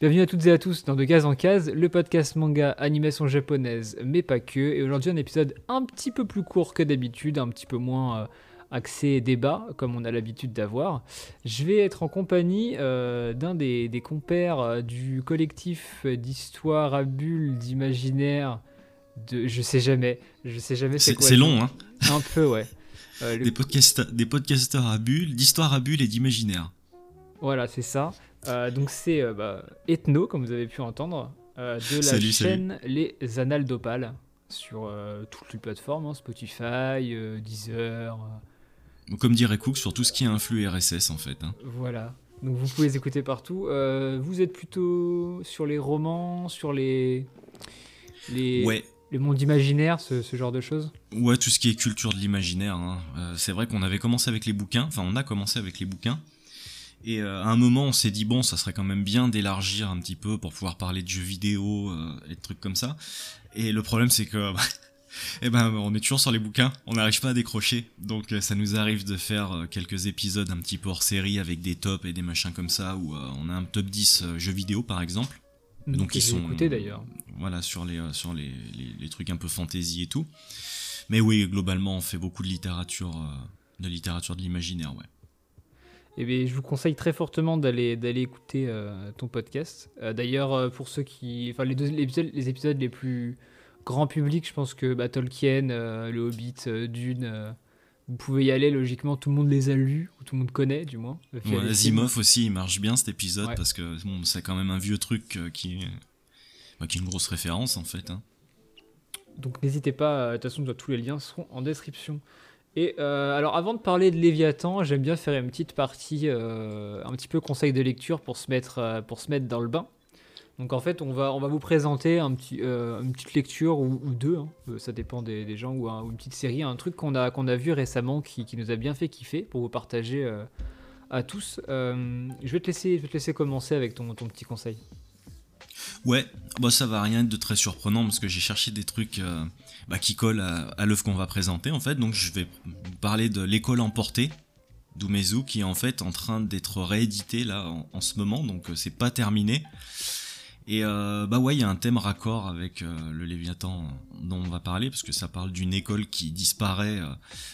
Bienvenue à toutes et à tous dans De Gaz en Case, le podcast manga animation japonaise, mais pas que. Et aujourd'hui, un épisode un petit peu plus court que d'habitude, un petit peu moins euh, axé débat, comme on a l'habitude d'avoir. Je vais être en compagnie euh, d'un des, des compères euh, du collectif d'histoire à bulles, d'imaginaire, de. Je sais jamais. Je sais jamais c'est quoi. c'est long, hein Un peu, ouais. Euh, le- des, podcasts, des podcasteurs à bulles, d'histoire à bulles et d'imaginaire. Voilà, c'est ça. Euh, donc c'est euh, bah, Ethno, comme vous avez pu entendre, euh, de la Salut, salut. chaîne Les Annales d'Opale sur toutes les plateformes, hein, Spotify, Deezer, Comme dirait Cook, sur tout ce qui est influx RSS en fait. hein. voilà. Donc vous pouvez les écouter partout. Euh, vous êtes plutôt sur les romans, sur les les, Ouais, les mondes imaginaires, ce, ce genre de choses? ouais, tout ce qui est culture de l'imaginaire. hein. Euh, c'est vrai qu'on avait commencé avec les bouquins, enfin on a commencé avec les bouquins. Et euh, à un moment, on s'est dit bon, ça serait quand même bien d'élargir un petit peu pour pouvoir parler de jeux vidéo euh, et de trucs comme ça. Et le problème, c'est que eh ben, on est toujours sur les bouquins, on n'arrive pas à décrocher. Donc euh, ça nous arrive de faire euh, quelques épisodes un petit peu hors série avec des tops et des machins comme ça, où euh, on a un top 10 euh, jeux vidéo par exemple. Donc ils sont écouté d'ailleurs. voilà sur les sur les, les, les trucs un peu fantasy et tout. Mais oui, globalement, on fait beaucoup de littérature euh, de littérature de l'imaginaire, ouais. Eh bien, je vous conseille très fortement d'aller d'aller écouter euh, ton podcast. Euh, D'ailleurs, euh, pour ceux qui, enfin les deux les épisodes, les épisodes les plus grand public, je pense que bah, Tolkien, euh, le Hobbit, Dune, vous pouvez y aller. Logiquement, tout le monde les a lus ou tout le monde connaît, du moins. films. Asimov aussi, il marche bien cet épisode Ouais. parce que bon, c'est quand même un vieux truc qui est bah, qui est une grosse référence en fait. hein. Donc n'hésitez pas. De toute façon, tous les liens seront en description. Et euh, alors, avant de parler de Léviathan, j'aime bien faire une petite partie, euh, un petit peu conseil de lecture pour se mettre, euh, pour se mettre dans le bain. Donc en fait, on va, on va vous présenter une petite lecture ou, deux, hein, ça dépend des, gens, ou, un- ou une petite série, un truc qu'on a, qu'on a vu récemment qui, nous a bien fait kiffer pour vous partager à tous. Je, vais te laisser, te laisser commencer avec ton, ton petit conseil. Ouais, bah ça va rien être de très surprenant parce que j'ai cherché des trucs euh, bah, qui collent à, l'œuvre qu'on va présenter en fait. Donc je vais parler de l'école emportée d'Umezu qui est en fait en train d'être réédité là en, ce moment, donc euh, c'est pas terminé. Et euh, bah ouais, il y a un thème raccord avec euh, le Léviathan dont on va parler parce que ça parle d'une école qui disparaît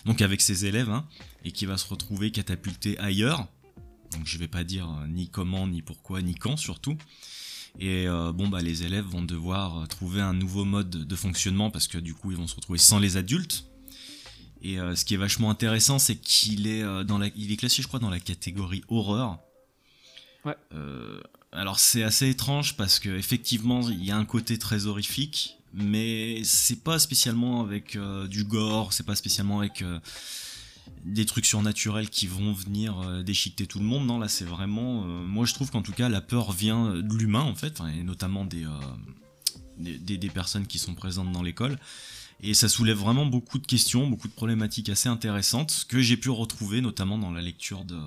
donc avec ses élèves hein, et qui va se retrouver catapultée ailleurs. Donc je vais pas dire ni comment, ni pourquoi, ni quand surtout. Et euh, bon bah les élèves vont devoir euh, trouver un nouveau mode de fonctionnement parce que du coup ils vont se retrouver sans les adultes. Et euh, ce qui est vachement intéressant, c'est qu'il est euh, dans la, il est classé je crois dans la catégorie horreur. Ouais. Alors c'est assez étrange parce que effectivement il y a un côté très horrifique, mais c'est pas spécialement avec du gore, c'est pas spécialement avec des trucs surnaturels qui vont venir euh, déchiqueter tout le monde. Non, là, c'est vraiment. euh, moi, je trouve qu'en tout cas, la peur vient de l'humain, en fait, et notamment des, euh, des, personnes qui sont présentes dans l'école. Et ça soulève vraiment beaucoup de questions, beaucoup de problématiques assez intéressantes que j'ai pu retrouver, notamment dans la lecture de.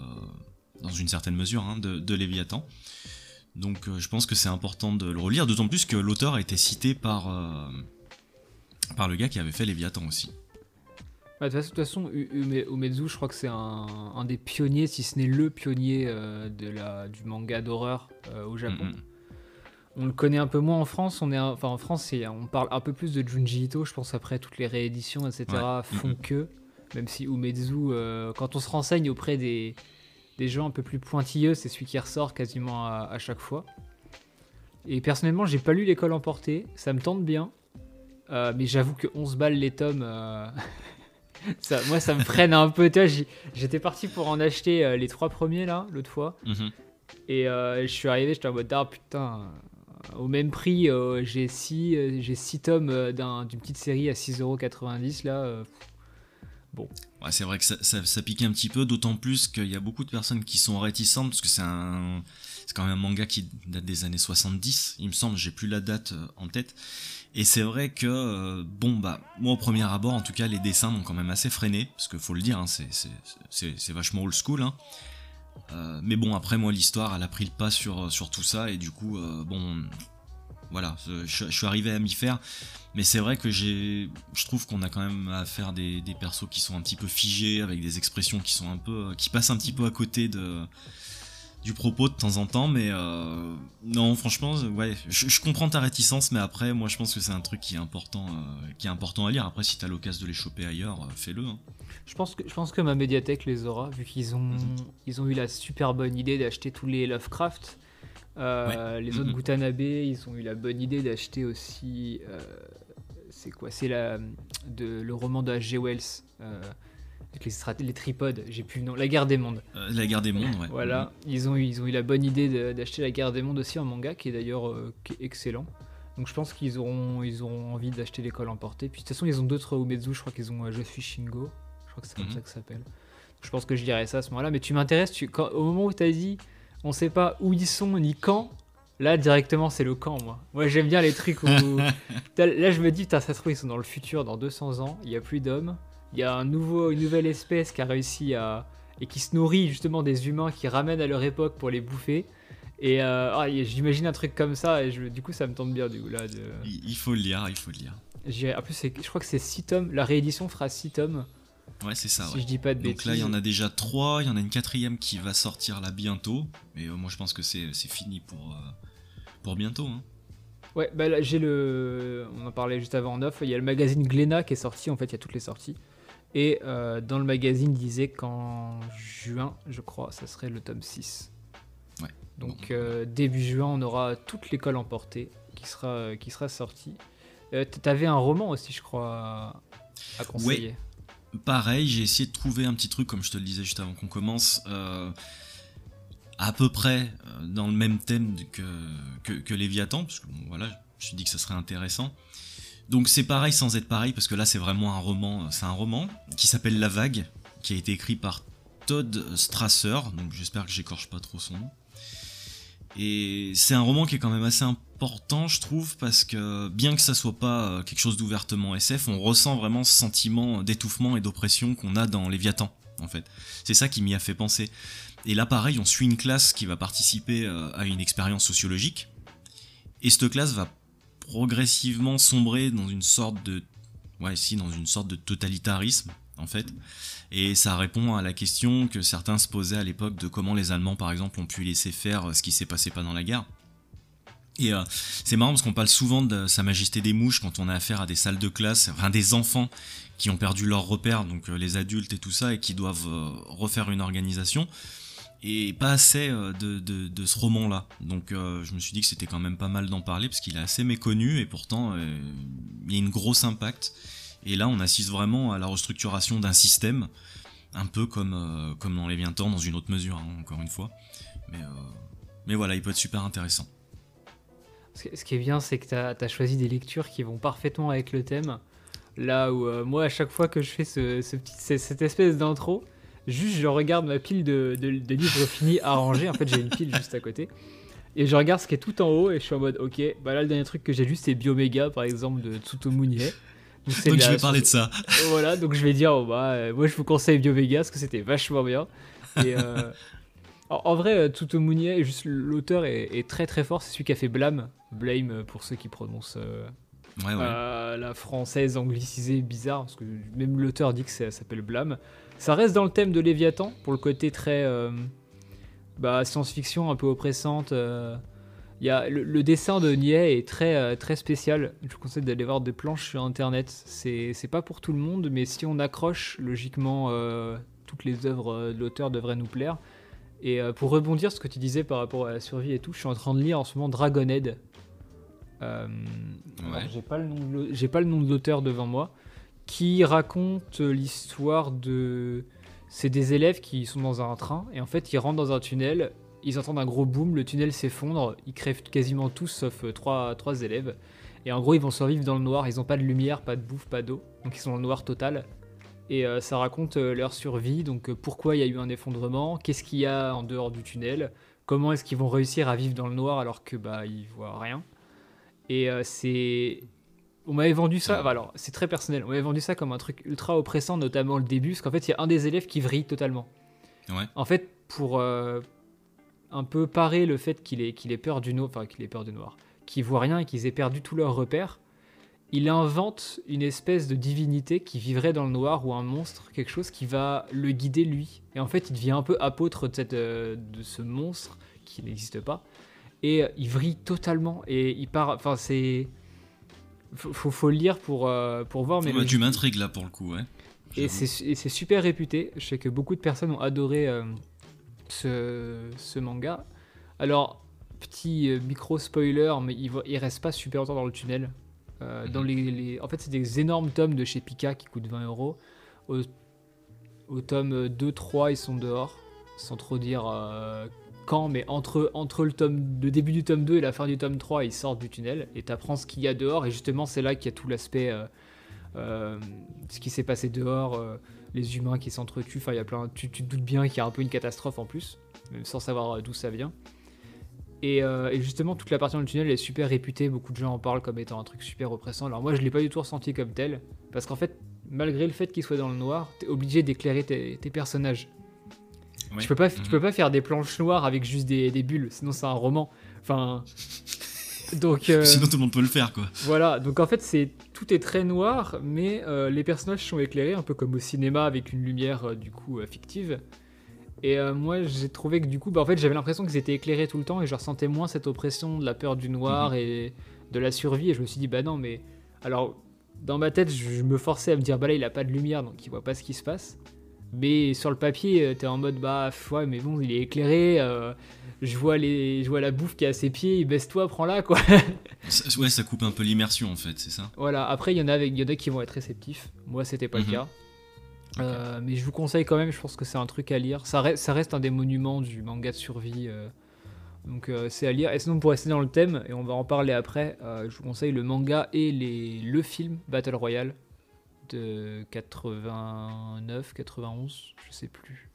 dans une certaine mesure, hein, de, de Léviathan. Donc, je pense que c'est important de le relire, d'autant plus que l'auteur a été cité par. par le gars qui avait fait Léviathan aussi. Bah, De toute façon, Umezu, je crois que c'est un, un des pionniers, si ce n'est le pionnier euh, de la, du manga d'horreur euh, au Japon. Mm. On le connaît un peu moins en France. On est, enfin en France, on parle un peu plus de Junji Ito. Je pense après toutes les rééditions, etc. Ouais. font que, même si Umezu, euh, quand on se renseigne auprès des, des gens un peu plus pointilleux, c'est celui qui ressort quasiment à, à chaque fois. Et personnellement, j'ai pas lu l'école emportée. Ça me tente bien, Euh, mais j'avoue que 11 balles les tomes. euh, Ça, moi, ça me freine un peu. J'étais parti pour en acheter euh, les trois premiers là, l'autre fois. Mhm. Et euh, je suis arrivé, j'étais en mode ah putain, euh, au même prix, euh, j'ai 6 j'ai six tomes d'un- d'une petite série à 6,90€ là. euh, Ouais, c'est vrai que ça, ça, ça pique un petit peu, d'autant plus qu'il y a beaucoup de personnes qui sont réticentes, parce que c'est un, c'est quand même un manga qui date des années 70, il me semble, j'ai plus la date en tête. Et c'est vrai que, euh, bon, bah, moi au premier abord, en tout cas, les dessins m'ont quand même assez freiné, parce qu'il faut le dire, hein, c'est, vachement old school, hein. Euh, mais bon, après, moi, l'histoire, elle a pris le pas sur, sur tout ça, et du coup, euh, bon, voilà, je, je suis arrivé à m'y faire. Mais c'est vrai que j'ai, je trouve qu'on a quand même à faire des, des persos qui sont un petit peu figés, avec des expressions qui sont un peu, qui passent un petit peu à côté de, du propos de temps en temps, mais euh, non, franchement, ouais, je, comprends ta réticence, mais après, moi, je pense que c'est un truc qui est important, euh, qui est important à lire. Après, si t'as l'occasion de les choper ailleurs, euh, fais-le. Hein. Je pense que je pense que ma médiathèque les aura, vu qu'ils ont mhm. ils ont eu la super bonne idée d'acheter tous les Lovecraft. Les autres Gutanabe, ils ont eu la bonne idée d'acheter aussi. c'est quoi C'est la de le roman de H.G. Wells avec les, tripodes, j'ai plus le nom, La Guerre des Mondes. Euh, la Guerre des Mondes, ouais. Voilà, mm. ils, ont eu, ils ont eu la bonne idée d'acheter La Guerre des Mondes aussi en manga, qui est d'ailleurs euh, excellent. Donc je pense qu'ils auront, ils auront envie d'acheter l'école emportée. Puis de toute façon, ils ont d'autres Umezu, je crois qu'ils ont euh, Je suis Shingo, je crois que c'est comme mm-hmm. ça que ça s'appelle. Je pense que je dirais ça à ce moment-là, mais tu m'intéresses, tu, au moment où tu as dit, on sait pas où ils sont ni quand, Là, directement, c'est le camp, moi. Moi, j'aime bien les trucs où. là, je me dis, ça se trouve, ils sont dans le futur, dans 200 ans, il n'y a plus d'hommes. Il y a un nouveau, une nouvelle espèce qui a réussi à. et qui se nourrit justement des humains qui ramènent à leur époque pour les bouffer. Et euh, ah, j'imagine un truc comme ça, et je, du coup, ça me tombe bien, du coup, là. De... Il faut le lire, il faut le lire. En plus, je crois que c'est 6 tomes. La réédition fera 6 tomes. Ouais, c'est ça. Si je dis pas de Donc bêtises. là, il y en a déjà 3, il y en a une quatrième qui va sortir là bientôt. Mais euh, moi, je pense que c'est fini pour, euh, pour bientôt. Hein. Ouais, bah j'ai le. On en parlait juste avant en off. Il y a le magazine Glénat qui est sorti. En fait, il y a toutes les sorties. Et euh, dans le magazine, il disait qu'en juin, je crois, ça serait le tome 6. Ouais. Donc euh, début juin, on aura toute l'école emportée qui sera, qui sera sortie. Euh, T'avais un roman aussi, je crois, à conseiller. Ouais. Pareil, j'ai essayé de trouver un petit truc, comme je te le disais juste avant qu'on commence, à peu près dans le même thème que, que, que Léviathan, parce que voilà, je me suis dit que ça serait intéressant. Donc c'est pareil sans être pareil, parce que là c'est vraiment un roman, c'est un roman qui s'appelle La Vague, qui a été écrit par Todd Strasser, donc j'espère que j'écorche pas trop son nom. Et c'est un roman qui est quand même assez important, je trouve, parce que bien que ça soit pas euh, quelque chose d'ouvertement SF, on ressent vraiment ce sentiment d'étouffement et d'oppression qu'on a dans Léviathan, en fait. C'est ça qui m'y a fait penser. Et là, pareil, on suit une classe qui va participer euh, à une expérience sociologique. Et cette classe va progressivement sombrer dans une sorte de ouais dans une sorte de totalitarisme en fait. Et ça répond à la question que certains se posaient à l'époque de comment les Allemands par exemple ont pu laisser faire ce qui s'est passé pendant la guerre. Et euh, c'est marrant parce qu'on parle souvent de Sa Majesté des Mouches quand on a affaire à des salles de classe, enfin des enfants qui ont perdu leur repère, donc euh, les adultes et tout ça, et qui doivent euh, refaire une organisation et pas assez euh, de, de, ce roman-là. Donc euh, je me suis dit que c'était quand même pas mal d'en parler parce qu'il est assez méconnu et pourtant euh, il y a une grosse impact. Et là on assiste vraiment à la restructuration d'un système, un peu comme, comme dans Les Viens-Temps, dans une autre mesure, hein, encore une fois. Mais, mais voilà, il peut être super intéressant. Ce qui est bien, c'est que tu as, choisi des lectures qui vont parfaitement avec le thème. Là où moi, à chaque fois que je fais ce, cette espèce d'intro, Juste, je regarde ma pile de, livres finis à ranger. En fait, j'ai une pile juste à côté. Et je regarde ce qui est tout en haut et je suis en mode, ok, bah là, le dernier truc que j'ai lu, c'est Bioméga, par exemple, de Tsutomu Donc, donc je vais parler de ça. Voilà, donc je vais dire, oh, bah, euh, moi, je vous conseille Bioméga parce que c'était vachement bien. Et euh, en, vrai, euh, Tsutomu juste l'auteur est, très très fort. C'est celui qui a fait Blame. Blame pour ceux qui prononcent. la française anglicisée bizarre, parce que même l'auteur dit que ça s'appelle Blame. Ça reste dans le thème de Léviathan, pour le côté très euh, bah, science-fiction, un peu oppressante. Euh. Y a, le, dessin de Nier est très, euh, très spécial. Je vous conseille d'aller voir des planches sur internet. C'est pas pour tout le monde, mais si on accroche, logiquement, toutes les œuvres de l'auteur devraient nous plaire. Et pour rebondir sur ce que tu disais par rapport à la survie et tout, je suis en train de lire en ce moment Dragonhead. Euh, J'ai pas le nom de l'auteur devant moi qui raconte l'histoire de. C'est des élèves qui sont dans un train et en fait ils rentrent dans un tunnel, ils entendent un gros boom, le tunnel s'effondre, ils crèvent quasiment tous sauf euh, trois, trois élèves. Et en gros ils vont survivre dans le noir, ils n'ont pas de lumière, pas de bouffe, pas d'eau, donc ils sont dans le noir total. Et euh, ça raconte euh, leur survie, donc pourquoi il y a eu un effondrement, qu'est-ce qu'il y a en dehors du tunnel, comment est-ce qu'ils vont réussir à vivre dans le noir alors que bah ils voient rien. Et c'est on m'avait vendu ça, alors c'est très personnel, on m'avait vendu ça comme un truc ultra oppressant, notamment le début, parce qu'en fait il y a un des élèves qui vrille totalement. En fait, pour euh, un peu parer le fait qu'il ait, qu'il ait peur du noir, enfin qu'il ait peur du noir, qu'ils voient rien et qu'ils aient perdu tous leurs repères, il invente une espèce de divinité qui vivrait dans le noir ou un monstre, quelque chose qui va le guider lui. Et en fait, il devient un peu apôtre de, cette, euh, de ce monstre qui n'existe pas. Et euh, il vrille totalement. Et il part. Enfin, c'est. Faut, faut, le lire pour, euh, pour voir. Mais tu m'intrigues là pour le coup, ouais. Et c'est super réputé. Je sais que beaucoup de personnes ont adoré ce, ce, manga. Alors, petit micro spoiler, mais il, il reste pas super longtemps dans le tunnel. Euh, dans les, En fait, c'est des énormes tomes de chez Pika qui coûtent 20 euros. Au, tome 2-3, ils sont dehors, sans trop dire euh, mais entre, le, début du tome 2 et la fin du tome 3, ils sortent du tunnel et tu apprends ce qu'il y a dehors. Et justement, c'est là qu'il y a tout l'aspect. Euh, ce qui s'est passé dehors, les humains qui s'entretuent. Enfin, il y a plein. Tu, te doutes bien qu'il y a un peu une catastrophe en plus, même sans savoir d'où ça vient. Euh, et, justement, toute la partie dans le tunnel est super réputée. Beaucoup de gens en parlent comme étant un truc super oppressant. Alors moi, je l'ai pas du tout ressenti comme tel, parce qu'en fait, malgré le fait qu'il soit dans le noir, t'es obligé d'éclairer tes, personnages. Tu peux pas, tu peux mhm. pas faire des planches noires avec juste des, bulles, sinon c'est un roman. Enfin, donc. Euh, sinon tout le monde peut le faire, quoi. Voilà. Donc en fait, c'est tout est très noir, mais euh, les personnages sont éclairés, un peu comme au cinéma avec une lumière du coup fictive. Et euh, moi, j'ai trouvé que du coup, bah, en fait, j'avais l'impression qu'ils étaient éclairés tout le temps et je ressentais moins cette oppression de la peur du noir mhm. et de la survie. Et je me suis dit, bah non, mais. Alors, dans ma tête, je me forçais à me dire, bah là, il a pas de lumière donc il voit pas ce qui se passe. Mais sur le papier, euh, t'es en mode, bah ouais, mais bon, il est éclairé. Euh, je, vois les, je vois la bouffe qui est à ses pieds, baisse-toi, prends-la, quoi. ouais, ça coupe un peu l'immersion en fait, c'est ça? Voilà, après, il y, en a avec, y en a qui vont être réceptifs. Moi, c'était pas le mhm. cas. Euh, mais je vous conseille quand même, je pense que c'est un truc à lire. Ça, reste, ça reste un des monuments du manga de survie. Euh, donc c'est à lire. Et sinon, pour rester dans le thème, et on va en parler après, je vous conseille le manga et les, le film Battle Royale de 89, 91, je sais plus.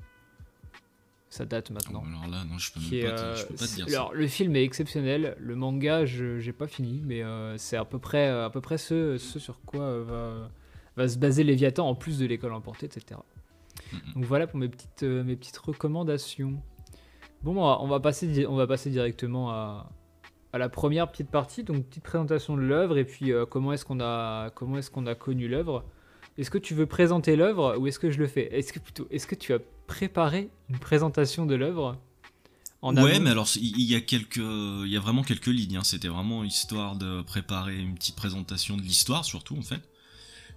Ça date maintenant. alors là, non, je peux, pas, te, peux pas te dire alors, Le film est exceptionnel. Le manga, je j'ai pas fini, mais c'est à peu près, à peu près ce, ce sur quoi va va se baser Léviathan en plus de l'école emportée, etc. Donc voilà pour mes petites, euh, mes petites recommandations. Bon, on va passer, on va passer directement à, à la première petite partie, donc petite présentation de l'œuvre et puis euh, comment est-ce qu'on a, comment est-ce qu'on a connu l'œuvre. Est-ce que tu veux présenter l'œuvre ou est-ce que je le fais? Est-ce que plutôt, est-ce que tu as préparé une présentation de l'œuvre Ouais, mais alors il y a quelques, il y a vraiment quelques lignes. Hein. C'était vraiment histoire de préparer une petite présentation de l'histoire, surtout en fait.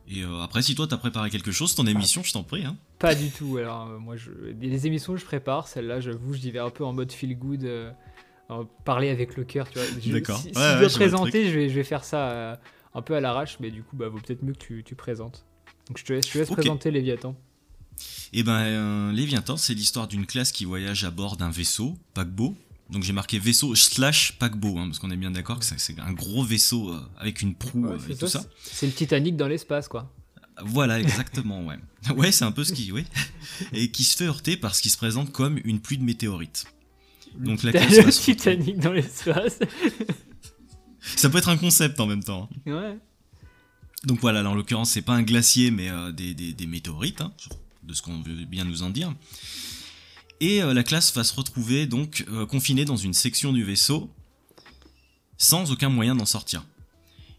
Et euh, après, si toi t'as préparé quelque chose, ton émission, je t'en prie. Hein. Pas du tout. Alors, euh, moi, je... les émissions que je prépare, celle-là, j'avoue, je vais un peu en mode feel good, euh, parler avec le cœur, tu vois. D'accord. Si, je dois présenter, je vais, je vais faire ça un peu à l'arrache, mais du coup, bah, vaut peut-être mieux que tu, tu, présentes. Donc, je te laisse, je laisse présenter Léviathan. Eh ben, Léviathan, c'est l'histoire d'une classe qui voyage à bord d'un vaisseau, paquebot, donc j'ai marqué vaisseau slash paquebot, hein, parce qu'on est bien d'accord que c'est un gros vaisseau euh, avec une proue euh, et tout ça. C'est le Titanic dans l'espace, quoi. Voilà, exactement, ouais. Ouais, c'est un peu ce qui, oui. Et qui se fait heurter parce qu'il se présente comme une pluie de météorites. Donc la le Titanic dans l'espace. ça peut être un concept en même temps. Hein. Ouais. Donc voilà, là, en l'occurrence, c'est pas un glacier, mais euh, des, météorites, hein, de ce qu'on veut bien nous en dire et euh, la classe va se retrouver donc euh, confinée dans une section du vaisseau sans aucun moyen d'en sortir.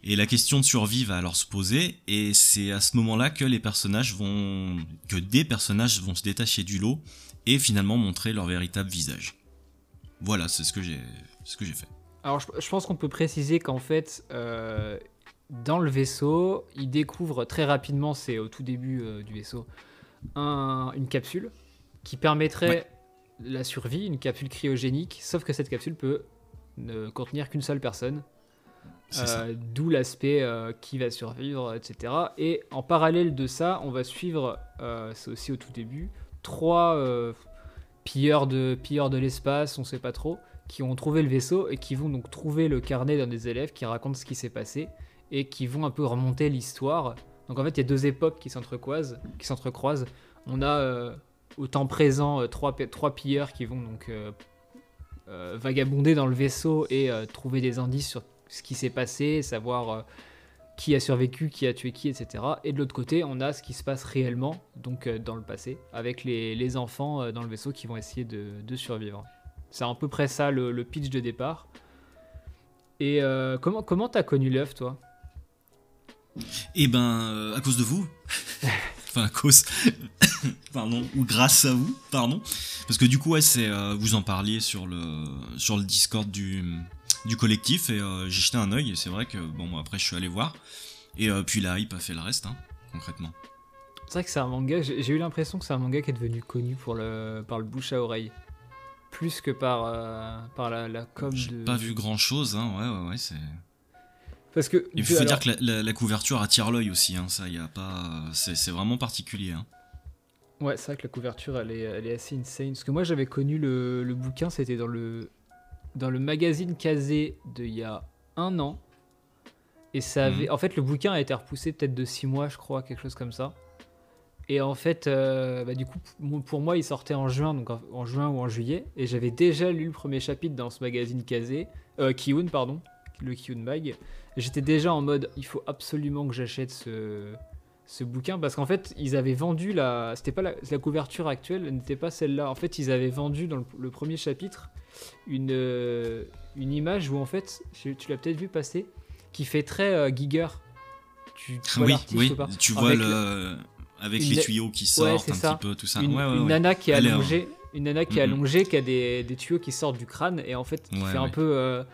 Et la question de survie va alors se poser, et c'est à ce moment-là que les personnages vont, que des personnages vont se détacher du lot et finalement montrer leur véritable visage. Voilà, c'est ce que j'ai, fait. Alors, je, pense qu'on peut préciser qu'en fait, dans le vaisseau, ils découvrent très rapidement, c'est au tout début du vaisseau, une capsule qui permettrait la survie, une capsule cryogénique, sauf que cette capsule peut ne contenir qu'une seule personne. Euh, d'où l'aspect euh, qui va survivre, etc. Et en parallèle de ça, on va suivre, euh, c'est aussi au tout début, trois pilleurs de, pilleurs de l'espace, on sait pas trop, qui ont trouvé le vaisseau et qui vont donc trouver le carnet d'un des élèves qui raconte ce qui s'est passé et qui vont un peu remonter l'histoire. Donc en fait, il y a deux époques qui s'entrecroisent. On a au temps présent euh, trois, pilleurs qui vont donc euh, euh, vagabonder dans le vaisseau et trouver des indices sur ce qui s'est passé, savoir qui a survécu, qui a tué qui, etc. Et de l'autre côté, on a ce qui se passe réellement, donc dans le passé, avec les, enfants dans le vaisseau qui vont essayer de, survivre. C'est à peu près ça le, pitch de départ. Et comment comment t'as connu l'œuf, toi? Eh ben, à cause de vous. enfin, à cause. pardon. Ou grâce à vous, pardon. Parce que du coup, ouais, c'est, vous en parliez sur le, sur le Discord du, du collectif et j'ai jeté un oeil et c'est vrai que, bon, après, je suis allé voir. Et puis la hype a fait le reste, hein, concrètement. C'est vrai que c'est un manga, j'ai eu l'impression que c'est un manga qui est devenu connu pour le, par le bouche à oreille. Plus que par, euh, par la, la com J'ai pas vu grand chose, hein, ouais, ouais, ouais, c'est. Parce que. Il faut dire que la, couverture attire l'œil aussi, hein, ça, y a pas. C'est vraiment particulier. Hein. Ouais, c'est vrai que la couverture, elle est, elle est assez insane. Parce que moi, j'avais connu le, le bouquin, c'était dans le, dans le magazine Kazé d'il y a un an. Et ça avait. Mhm. En fait, le bouquin a été repoussé peut-être de six mois, je crois, quelque chose comme ça. Et en fait, euh, bah, du coup, pour moi, il sortait en juin, donc en, juin ou en juillet. Et j'avais déjà lu le premier chapitre dans ce magazine Kazé, euh, Kiyun, pardon, le Kiyun Mag. J'étais déjà en mode, il faut absolument que j'achète ce, ce bouquin parce qu'en fait, ils avaient vendu la. C'était pas la, couverture actuelle, n'était pas celle-là. En fait, ils avaient vendu dans le, premier chapitre une, euh, une image où en fait, tu l'as peut-être vu passer, qui fait très euh, Giger. Tu, tu oui, oui, tu vois le avec les tuyaux qui sortent un petit peu, tout ça. Une, nana qui est allongée, une nana qui est allongée, qui a des, des, tuyaux qui sortent du crâne et en fait qui fait un peu, euh,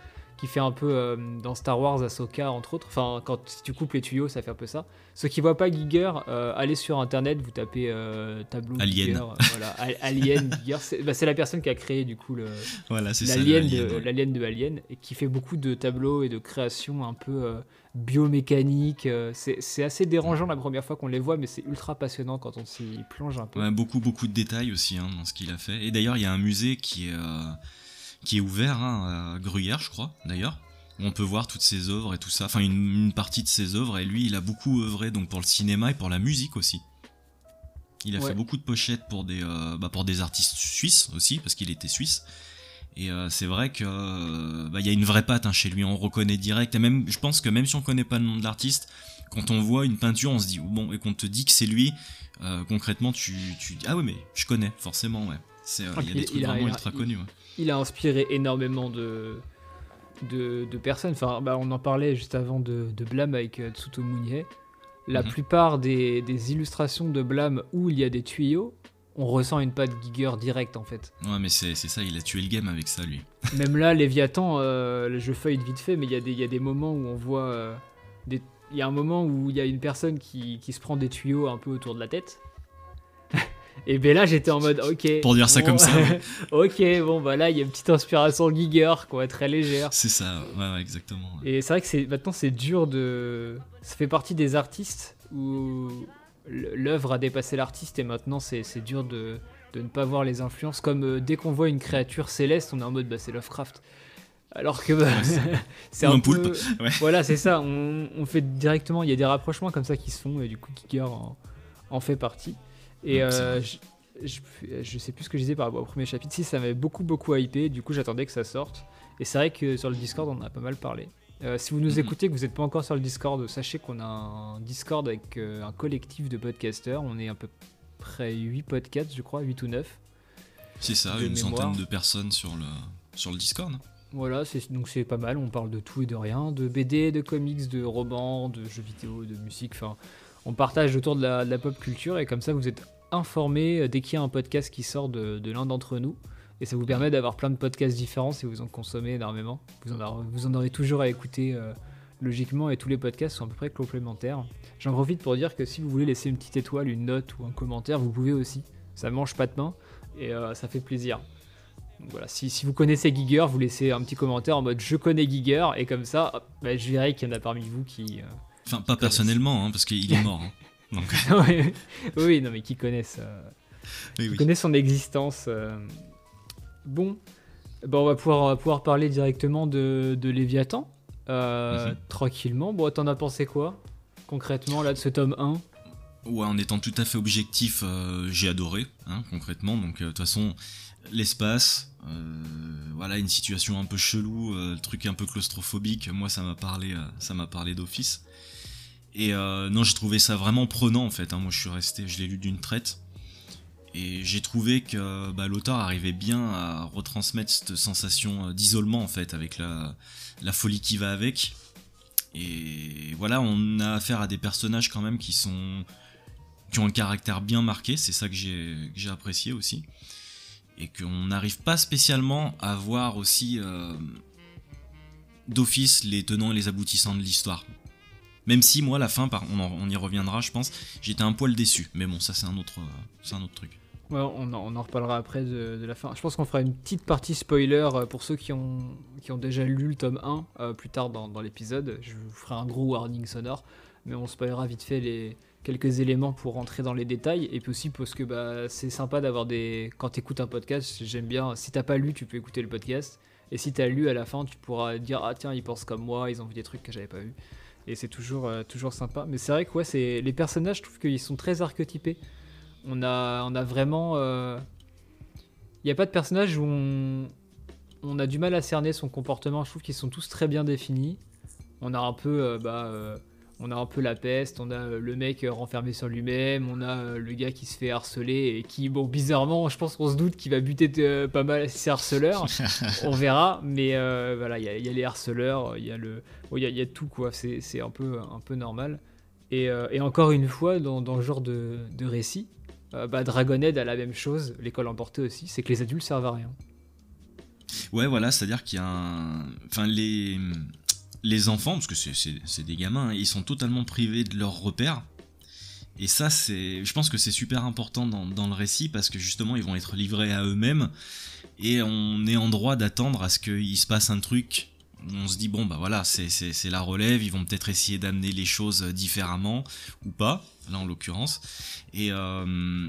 qui fait un peu euh, dans Star Wars, Ahsoka entre autres. Enfin, quand tu coupes les tuyaux, ça fait un peu ça. Ceux qui voient pas Giger, euh, allez sur internet, vous tapez tableau Alien. voilà, Alien Giger. Bah, c'est la personne qui a créé du coup le voilà, l'alien de, de Alien et qui fait beaucoup de tableaux et de créations un peu biomécanique. Euh, c'est assez dérangeant la première fois qu'on les voit, mais c'est ultra passionnant quand on s'y plonge un peu. beaucoup, beaucoup de détails aussi hein, dans ce qu'il a fait. Et d'ailleurs, il y a un musée qui est, euh, qui est ouvert hein, à Gruyère, je crois, d'ailleurs. On peut voir toutes ses œuvres et tout ça, enfin une, partie de ses œuvres. Et lui, il a beaucoup œuvré donc pour le cinéma et pour la musique aussi. Il a fait beaucoup de pochettes pour des, euh, bah, pour des artistes suisses aussi, parce qu'il était suisse. Et euh, c'est vrai que euh, bah, il y a une vraie patte hein, chez lui, on reconnaît direct. Et même, je pense que même si on connaît pas le nom de l'artiste, quand on voit une peinture, on se dit bon et qu'on te dit que c'est lui, euh, concrètement, tu, tu dis ah oui mais je connais forcément ouais. C'est il y a des trucs vraiment ultra connus. Il a inspiré énormément de de, de personnes. Enfin, bah, on en parlait juste avant de, de Blam avec Tsutomu La mhm. plupart des, des illustrations de Blam où il y a des tuyaux, on ressent une patte Giger direct en fait. Ouais, mais c'est ça, il a tué le game avec ça lui. Même là, Léviathan, euh, je feuille vite fait, mais il y, y, a des moments où on voit. Euh, il y a un moment où il y a une personne qui, qui, se prend des tuyaux un peu autour de la tête. Et ben là, j'étais en mode, ok. Pour dire ça comme ça. ok, bon, bah là, il y a une petite inspiration Giger, quoi, très légère. C'est ça, ouais, exactement. Et c'est vrai que maintenant, c'est dur de. Ça fait partie des artistes où l'œuvre a dépassé l'artiste et maintenant c'est dur de, ne pas voir les influences. Comme euh, dès qu'on voit une créature céleste, on est en mode bah, c'est Lovecraft. Alors que bah, c'est un, poulpe. Voilà, c'est ça. On, fait directement, il y a des rapprochements comme ça qui se font et du coup Kicker en, fait partie. Et euh, je, je, sais plus ce que je disais par rapport au premier chapitre. Si ça m'avait beaucoup beaucoup hypé, du coup j'attendais que ça sorte. Et c'est vrai que sur le Discord on en a pas mal parlé. Euh, si vous nous mhm. écoutez, que vous n'êtes pas encore sur le Discord, sachez qu'on a un Discord avec euh, un collectif de podcasters. On est à peu près 8 podcasts, je crois, 8 ou 9. C'est ça, une centaine de personnes sur le, sur le Discord. Voilà, donc c'est pas mal. On parle de tout et de rien, de BD, de comics, de romans, de jeux vidéo, de musique. Enfin, on partage autour de la, pop culture et comme ça, vous êtes informés euh, dès qu'il y a un podcast qui sort de l'un d'entre nous. Et ça vous permet d'avoir plein de podcasts différents si vous en consommez énormément. Vous en, vous en aurez toujours à écouter euh, logiquement et tous les podcasts sont à peu près complémentaires. J'en profite pour dire que si vous voulez laisser une petite étoile, une note ou un commentaire, vous pouvez aussi. Ça mange pas de pain et euh, ça fait plaisir. Donc voilà, si, si, vous connaissez Giger, vous laissez un petit commentaire en mode je connais Giger et comme ça, bah, je verrai qu'il y en a parmi vous qui. Euh, enfin, pas personnellement, hein, parce qu'il est mort. Hein. oui, non, mais qui connaissent, qui connaissent son existence. Bon, bon on, va pouvoir, pouvoir parler directement de, de Léviathan. Euh, mhm. Tranquillement. Bon, t'en as pensé quoi concrètement là de ce tome 1 Ouais, en étant tout à fait objectif, euh, j'ai adoré, hein, concrètement. Donc, euh, de toute façon, l'espace, voilà, une situation un peu chelou, le truc un peu claustrophobique. Moi, ça m'a parlé, ça m'a parlé d'office. Et non, j'ai trouvé ça vraiment prenant en fait. Hein. Moi, je suis resté, je l'ai lu d'une traite. Et j'ai trouvé que bah, l'auteur arrivait bien à retransmettre cette sensation euh, d'isolement en fait, avec la, folie qui va avec. Et voilà, on a affaire à des personnages quand même qui sont qui ont un caractère bien marqué, c'est ça que j'ai apprécié aussi. Et qu'on n'arrive pas spécialement à voir aussi euh, d'office les tenants et les aboutissants de l'histoire. Même si moi, la fin, on, y reviendra, je pense, j'étais un poil déçu. Mais bon, ça c'est un autre, c'est un autre truc. Ouais, on, en, reparlera après de, la fin. Je pense qu'on fera une petite partie spoiler euh, pour ceux qui ont, qui ont déjà lu le tome 1 euh, plus tard dans, l'épisode. Je vous ferai un gros warning sonore, mais on spoilera vite fait les, quelques éléments pour rentrer dans les détails. Et puis aussi parce que bah, c'est sympa d'avoir des. Quand tu écoutes un podcast, j'aime bien. Si t'as pas lu, tu peux écouter le podcast. Et si t'as lu à la fin, tu pourras dire Ah tiens, ils pensent comme moi, ils ont vu des trucs que j'avais pas vu. Et c'est toujours, euh, toujours sympa. Mais c'est vrai que ouais, c'est les personnages, je trouve qu'ils sont très archétypés. On a, vraiment. Il euh, n'y a pas de personnage où on, on a du mal à cerner son comportement. Je trouve qu'ils sont tous très bien définis. On a un peu. Euh, bah, on a un peu la peste, on a le mec renfermé sur lui-même, on a le gars qui se fait harceler et qui, bon, bizarrement, je pense qu'on se doute qu'il va buter pas mal ses harceleurs. on verra, mais voilà, il y, a les harceleurs, il y a le, il y, a tout quoi. C'est un peu, un peu normal. Et, encore une fois, dans, dans, ce genre de, de récit, euh, bah, Dragonhead a la même chose, l'école emportée aussi, c'est que les adultes servent à rien. Ouais, voilà, c'est-à-dire qu'il y a un. Enfin, les, les enfants, parce que c'est des gamins, hein, ils sont totalement privés de leurs repères. Et ça, c'est, je pense que c'est super important dans, le récit parce que justement, ils vont être livrés à eux-mêmes et on est en droit d'attendre à ce qu'il se passe un truc. On se dit bon bah voilà, c'est la relève, ils vont peut-être essayer d'amener les choses différemment ou pas là en l'occurrence. Et euh,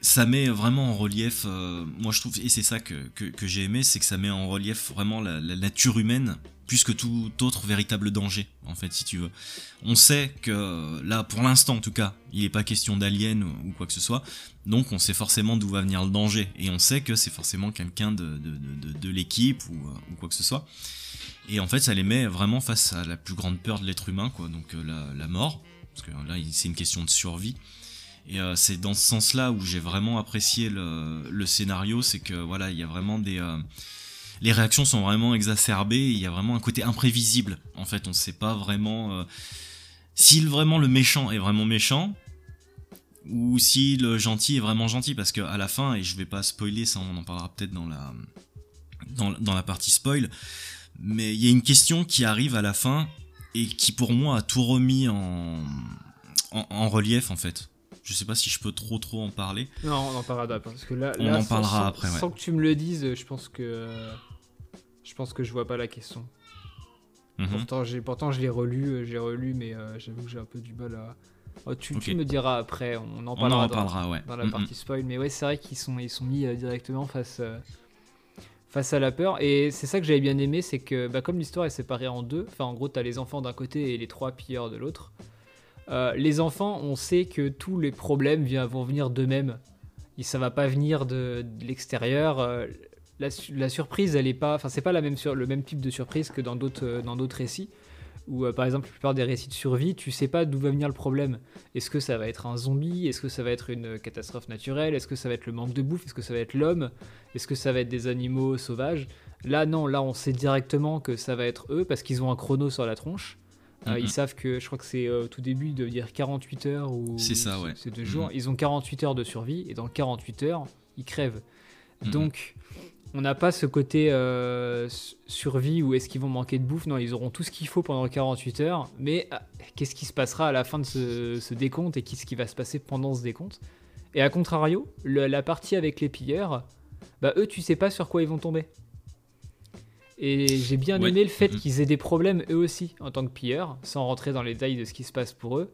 ça met vraiment en relief, euh, moi je trouve, et c'est ça que, j'ai aimé, c'est que ça met en relief vraiment la, nature humaine plus que tout autre véritable danger, en fait, si tu veux. On sait que là, pour l'instant en tout cas, il n'est pas question d'alien ou, quoi que ce soit, donc on sait forcément d'où va venir le danger, et on sait que c'est forcément quelqu'un de, de, l'équipe ou, ou, quoi que ce soit. Et en fait, ça les met vraiment face à la plus grande peur de l'être humain, quoi, donc euh, la, la mort parce que là c'est une question de survie. Et euh, c'est dans ce sens-là où j'ai vraiment apprécié le, scénario, c'est que voilà, il y a vraiment des euh, les réactions sont vraiment exacerbées, il y a vraiment un côté imprévisible. En fait, on ne sait pas vraiment euh, si vraiment le méchant est vraiment méchant ou si le gentil est vraiment gentil parce qu'à la fin et je vais pas spoiler ça on en parlera peut-être dans la dans, dans la partie spoil mais il y a une question qui arrive à la fin et qui pour moi a tout remis en, en, relief en fait. Je sais pas si je peux trop trop en parler. Non, on en parlera après parce que là, on en parlera après. Sans que tu me le dises, je pense que je pense que je vois pas la question. Mhm. Pourtant, j'ai pourtant je l'ai relu, j'ai relu, mais euh, j'avoue que j'ai un peu du mal à. Oh, tu, tu, me diras après, on en parlera, dans, la partie spoil. Mais ouais, c'est vrai qu'ils sont ils sont mis euh, directement face. Euh, face à la peur. Et c'est ça que j'avais bien aimé, c'est que bah, comme l'histoire est séparée en deux, enfin en gros tu as les enfants d'un côté et les trois pilleurs de l'autre, euh, les enfants, on sait que tous les problèmes vont venir d'eux-mêmes. Et ça va pas venir de, l'extérieur. Euh, la, surprise, elle est pas, enfin c'est pas la même sur, le même type de surprise que dans d'autres euh, dans d'autres récits ou euh, par exemple la plupart des récits de survie, tu sais pas d'où va venir le problème. Est-ce que ça va être un zombie? Est-ce que ça va être une catastrophe naturelle? Est-ce que ça va être le manque de bouffe? Est-ce que ça va être l'homme? Est-ce que ça va être des animaux sauvages? Là non, là on sait directement que ça va être eux parce qu'ils ont un chrono sur la tronche. Euh, ils savent que je crois que c'est euh, tout début de dire 48 heures ou c'est ça ouais. C'est deux jours. Ils ont 48 heures de survie et dans 48 heures ils crèvent. Donc on n'a pas ce côté euh, survie ou est-ce qu'ils vont manquer de bouffe. Non, ils auront tout ce qu'il faut pendant 48 heures. Mais ah, qu'est-ce qui se passera à la fin de ce, décompte et qu'est-ce qui va se passer pendant ce décompte? Et à contrario, la partie avec les pilleurs, bah eux, tu sais pas sur quoi ils vont tomber. Et j'ai bien aimé le fait mm-hmm. qu'ils aient des problèmes eux aussi en tant que pilleurs, sans rentrer dans les détails de ce qui se passe pour eux.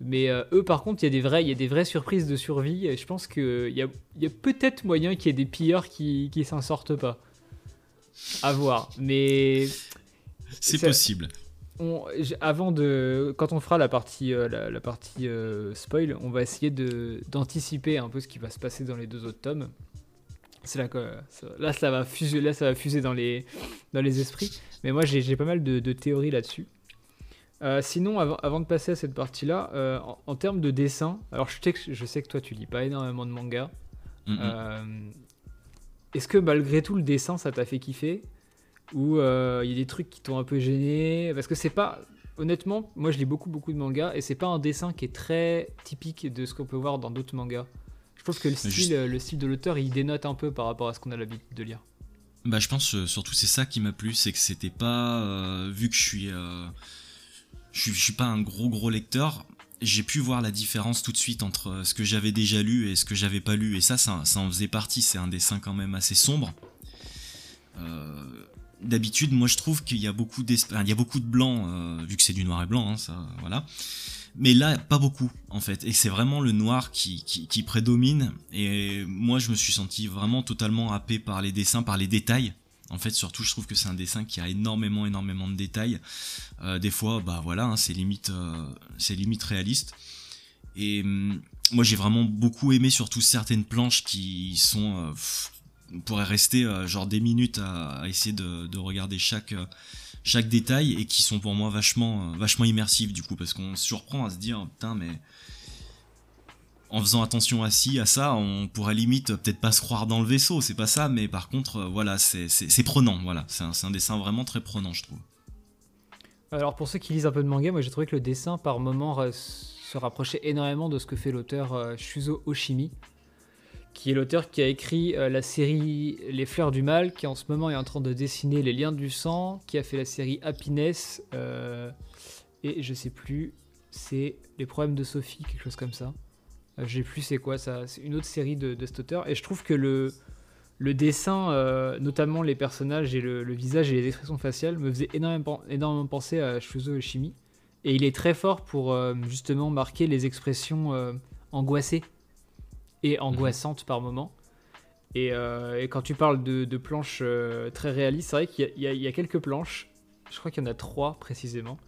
Mais euh, eux, par contre, il y, a des vrais, y a des vraies surprises de survie. Et je pense qu'il y a, y a peut-être moyen qu'il y ait des pilleurs qui, qui s'en sortent pas. À voir. Mais. C'est possible. avant de. Quand on fera la partie, euh, la, partie euh, spoil, on va essayer d'anticiper un peu ce qui va se passer dans les deux autres tomes. C'est là que. Là, ça va fuser, là, ça va fuser dans les, dans les esprits. Mais moi, j'ai pas mal de, de théories là-dessus. Euh, sinon, avant, de passer à cette partie-là, euh, en, termes de dessin, alors je sais, que, je sais que toi tu lis pas énormément de manga. Euh, est-ce que malgré tout le dessin ça t'a fait kiffer? Ou il y a des trucs qui t'ont un peu gêné? Parce que c'est pas. Honnêtement, moi je lis beaucoup beaucoup de mangas et c'est pas un dessin qui est très typique de ce qu'on peut voir dans d'autres mangas. Je trouve que le style, le style de l'auteur il dénote un peu par rapport à ce qu'on a l'habitude de lire. Bah je pense surtout c'est ça qui m'a plu, c'est que c'était pas vu que je suis je suis, suis pas un gros gros lecteur, j'ai pu voir la différence tout de suite entre ce que j'avais déjà lu et ce que j'avais pas lu. Et ça, ça, en faisait partie. C'est un dessin quand même assez sombre. Euh, d'habitude, moi je trouve qu'il y a beaucoup il y a beaucoup de blanc, euh, vu que c'est du noir et blanc, hein, ça, voilà. Mais là, pas beaucoup, en fait. Et c'est vraiment le noir qui, prédomine. Et moi, je me suis senti vraiment totalement happé par les dessins, par les détails. En fait, surtout, je trouve que c'est un dessin qui a énormément, énormément de détails. Euh, des fois, bah voilà, hein, c'est limite, euh, c'est limite réaliste. Et hum, moi, j'ai vraiment beaucoup aimé surtout certaines planches qui sont euh, pourraient rester genre des minutes à, essayer de, de, regarder chaque chaque détail et qui sont pour moi vachement vachement immersives du coup parce qu'on se surprend à se dire putain mais en faisant attention à ci, à ça, on pourrait limite peut-être pas se croire dans le vaisseau, c'est pas ça, mais par contre, euh, voilà, c'est prenant, voilà, c'est un, dessin vraiment très prenant, je trouve. Alors pour ceux qui lisent un peu de manga, moi j'ai trouvé que le dessin par moment se rapprochait énormément de ce que fait l'auteur euh, Shuzo Oshimi, qui est l'auteur qui a écrit euh, la série Les Fleurs du Mal, qui en ce moment est en train de dessiner Les Liens du Sang, qui a fait la série Happiness, et je sais plus, c'est Les Problèmes de Sophie, quelque chose comme ça. Euh, j'ai plus c'est quoi ça. C'est une autre série de, de, cet auteur. Et je trouve que le, le dessin, euh, notamment les personnages et le, visage et les expressions faciales, me faisait énormément, énormément penser à Shuzo Yoshimi. Et il est très fort pour euh, justement marquer les expressions angoissées et angoissantes par moments. Et, quand tu parles de, planches très réalistes, c'est vrai qu'il y, y, a quelques planches, je crois qu'il y en a trois précisément,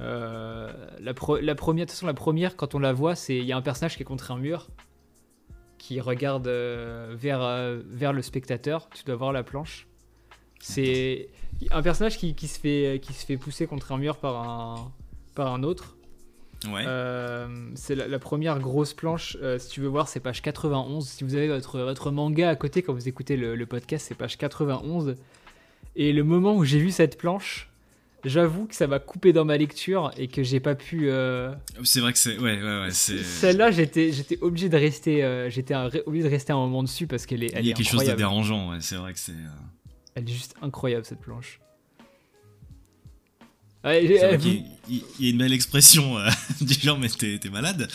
euh, la, la, première, de toute façon, la première, quand on la voit, c'est il y a un personnage qui est contre un mur, qui regarde euh, vers, euh, vers le spectateur. Tu dois voir la planche. C'est un personnage qui, qui, se fait, qui se fait pousser contre un mur par un, par un autre. Ouais. c'est la, première grosse planche. si tu veux voir, c'est page 91. Si vous avez votre, votre manga à côté quand vous écoutez le, le podcast, c'est page 91. Et le moment où j'ai vu cette planche, j'avoue que ça m'a coupé dans ma lecture et que j'ai pas pu. Euh, c'est vrai que c'est. Ouais, ouais, ouais. Celle-là, j'étais, j'étais obligé de rester. Euh, j'étais obligé de rester un moment dessus parce qu'elle est. Elle Il y a quelque chose de dérangeant, ouais. C'est vrai que c'est. Euh, elle est juste incroyable cette planche. Ouais, il, y a une belle expression du genre, mais t'es, malade.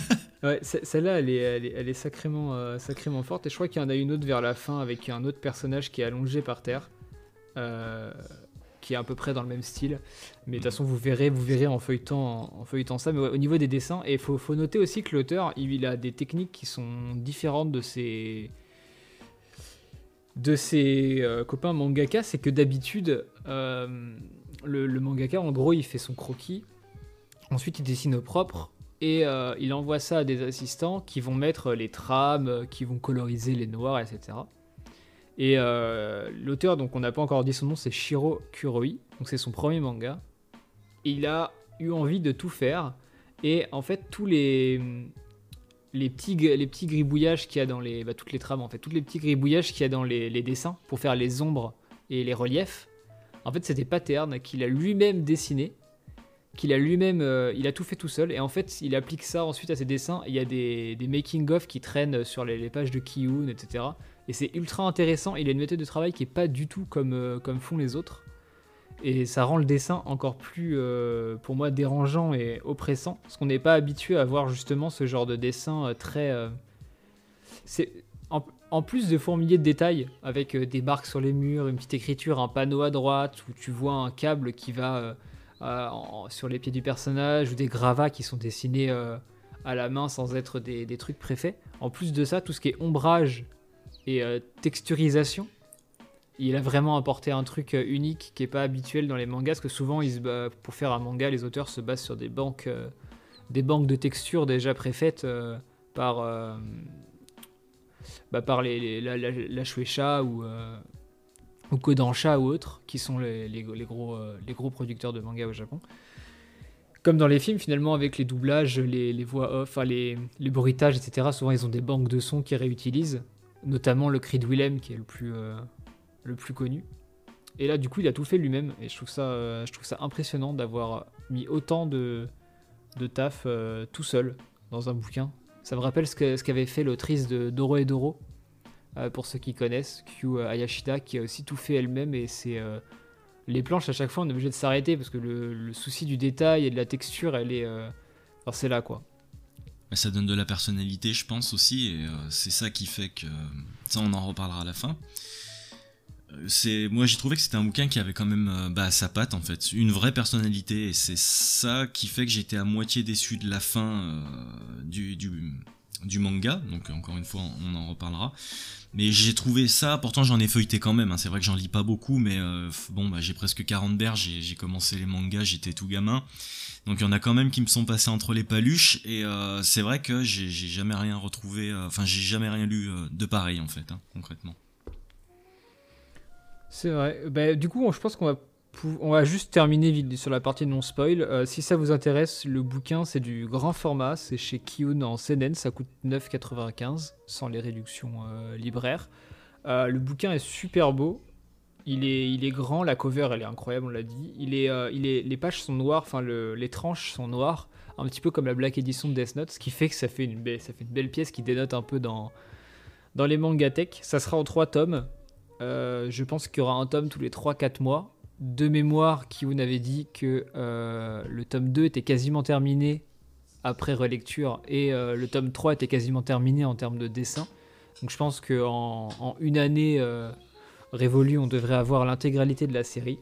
ouais, celle-là, elle est, elle est, elle est sacrément, sacrément forte. Et je crois qu'il y en a une autre vers la fin avec un autre personnage qui est allongé par terre. Euh, qui est à peu près dans le même style. Mais de toute façon, vous verrez, vous verrez en feuilletant, ça. Mais au niveau des dessins, et il faut, faut, noter aussi que l'auteur, il a des techniques qui sont différentes de ses, de ses euh, copains mangaka. C'est que d'habitude, euh, le, mangaka, en gros, il fait son croquis. Ensuite, il dessine au propre. Et euh, il envoie ça à des assistants qui vont mettre les trames, qui vont coloriser les noirs, etc. Et euh, l'auteur, donc on n'a pas encore dit son nom, c'est Shiro Kuroi. Donc c'est son premier manga. il a eu envie de tout faire. Et en fait, tous les, les, petits, les petits gribouillages qu'il y a dans les. Bah, toutes les trames, en fait, tous les petits gribouillages qu'il y a dans les, dessins pour faire les ombres et les reliefs, en fait, c'est des patterns qu'il a lui-même dessinés. Qu'il a lui-même. Euh, il a tout fait tout seul. Et en fait, il applique ça ensuite à ses dessins. Il y a des, des making-of qui traînent sur les, les pages de Kiyun, etc et c'est ultra intéressant. Il a une méthode de travail qui est pas du tout comme, euh, comme font les autres. Et ça rend le dessin encore plus, euh, pour moi, dérangeant et oppressant. Parce qu'on n'est pas habitué à voir justement ce genre de dessin euh, très. c'est en, plus de fourmiller de détails, avec des marques sur les murs, une petite écriture, un panneau à droite, où tu vois un câble qui va sur les pieds du personnage, ou des gravats qui sont dessinés à la main sans être des, des trucs préfaits. En plus de ça, tout ce qui est ombrage et euh, texturisation. Il a vraiment apporté un truc euh, unique qui est pas habituel dans les mangas, parce que souvent, pour faire un manga, les auteurs se basent sur des banques, euh, des banques de textures déjà préfaites par, bah, par les, la, la, Shueisha ou, ou Kodansha ou autres, qui sont les, gros, les gros producteurs de mangas au Japon comme dans les films, finalement, avec les doublages, les, les voix off, les, les bruitages, etc., souvent ils ont des banques de sons qu'ils réutilisent notamment le cri de Willem qui est le plus, euh, le plus connu. Et là, du coup, il a tout fait lui-même. Et je trouve ça, je trouve ça impressionnant d'avoir mis autant de, de taf tout seul dans un bouquin. Ça me rappelle ce qu'avait fait l'autrice de Doro et Doro, pour ceux qui connaissent, Kyu Ayashida, qui a aussi tout fait elle-même. Et c'est les planches, à chaque fois, on est obligé de s'arrêter parce que le, souci du détail et de la texture, elle est. c'est là, quoi ça donne de la personnalité, je pense aussi, et euh, c'est ça qui fait que ça, on en reparlera à la fin. Euh, c'est, moi, j'ai trouvé que c'était un bouquin qui avait quand même euh, bah, sa patte en fait, une vraie personnalité, et c'est ça qui fait que j'étais à moitié déçu de la fin du, manga. Donc encore une fois, on en reparlera. Mais j'ai trouvé ça, pourtant j'en ai feuilleté quand même, hein. c'est vrai que j'en lis pas beaucoup, mais bon, bah, j'ai presque 40 berges, j'ai commencé les mangas, j'étais tout gamin. Donc il y en a quand même qui me sont passés entre les paluches et euh, c'est vrai que j'ai jamais rien retrouvé, euh, enfin j'ai jamais rien lu euh, de pareil en fait, hein, concrètement. C'est vrai. Bah, du coup, je pense qu'on va on va juste terminer sur la partie non spoil. si ça vous intéresse, le bouquin c'est du grand format, c'est chez Kiyun en CNN, ça coûte 9,95 sans les réductions libraires. le bouquin est super beau. Il est, il est grand, la cover elle est incroyable, on l'a dit. Il est, euh, il est, les pages sont noires, enfin les tranches sont noires, un petit peu comme la Black Edition de Death Note, ce qui fait que ça fait une, belle, ça fait une belle pièce qui dénote un peu dans, dans les tech. Ça sera en trois tomes. Euh, je pense qu'il y aura un tome tous les 3-4 mois. De mémoire, Kiyun avait dit que euh, le tome 2 était quasiment terminé après relecture et le tome 3 était quasiment terminé en termes de dessin. Donc je pense qu'en en une année Révolu, on devrait avoir l'intégralité de la série.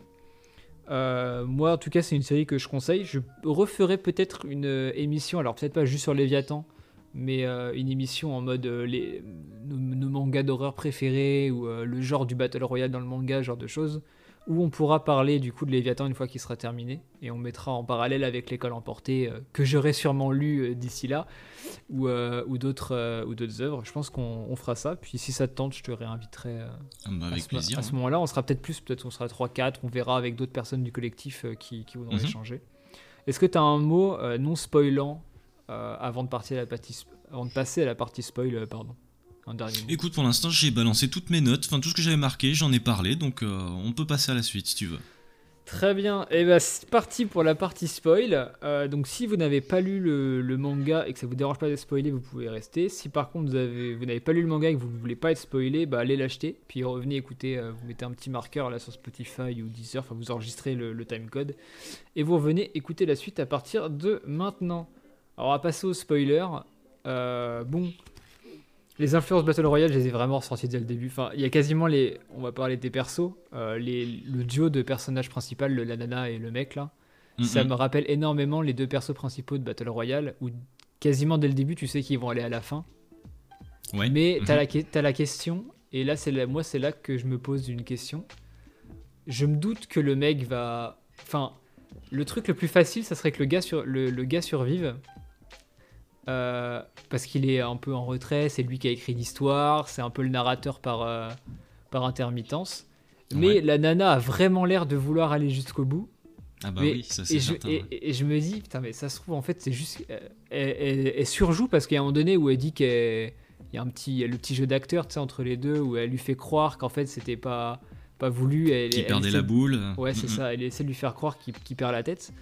Euh, moi, en tout cas, c'est une série que je conseille. Je referai peut-être une euh, émission, alors peut-être pas juste sur Léviathan, mais euh, une émission en mode les, nos, mangas d'horreur préférés ou le genre du Battle Royale dans le manga, genre de choses où on pourra parler du coup de Léviathan une fois qu'il sera terminé, et on mettra en parallèle avec l'école emportée euh, que j'aurai sûrement lu euh, d'ici là, ou, euh, ou d'autres ou d'autres œuvres. Je pense qu'on fera ça. Puis si ça te tente, je te réinviterai. Ah bah, avec à plaisir. À ce moment-là, on sera peut-être plus, peut-être on sera 3-4, on verra avec d'autres personnes du collectif qui, qui voudront mhm. échanger. Est-ce que tu as un mot non spoilant avant de partir à la partie, avant de passer à la partie spoil, pardon Écoute, pour l'instant, j'ai balancé toutes mes notes, enfin tout ce que j'avais marqué, j'en ai parlé, donc euh, on peut passer à la suite si tu veux. Très bien, et eh ben c'est parti pour la partie spoil. Euh, donc si vous n'avez pas lu le, manga et que ça vous dérange pas de spoiler, vous pouvez rester. Si par contre vous avez vous n'avez pas lu le manga et que vous ne voulez pas être spoilé, bah allez l'acheter, puis revenez écouter, euh, vous mettez un petit marqueur là sur Spotify ou Deezer, enfin vous enregistrez le, le timecode et vous revenez écouter la suite à partir de maintenant. Alors on va passer au spoiler. bon, les influences Battle Royale, je les ai vraiment ressenties dès le début. Enfin, il y a quasiment les. On va parler des persos. Euh, les, le duo de personnages principaux, le, la nana et le mec là. Ça me rappelle énormément les deux persos principaux de Battle Royale où quasiment dès le début, tu sais qu'ils vont aller à la fin. Ouais. Mais t'as la, as la question, et là, c'est moi, c'est là que je me pose une question. Je me doute que le mec va. Enfin, le truc le plus facile, ça serait que le gars, sur... le, le gars survive euh, parce qu'il est un peu en retrait, c'est lui qui a écrit l'histoire, c'est un peu le narrateur par, euh, par intermittence. Mais la nana a vraiment l'air de vouloir aller jusqu'au bout. Ah bah oui, ça c'est certain. et, je me dis, putain, mais ça se trouve, en fait, c'est juste. Euh, elle, surjoue parce qu'il y a un moment donné où elle dit qu'il y a un petit, le petit jeu d'acteur entre les deux où elle lui fait croire qu'en fait c'était pas pas voulu. Elle, qui perdait la boule. Ouais, c'est ça. Elle essaie de lui faire croire qu'il perd la tête.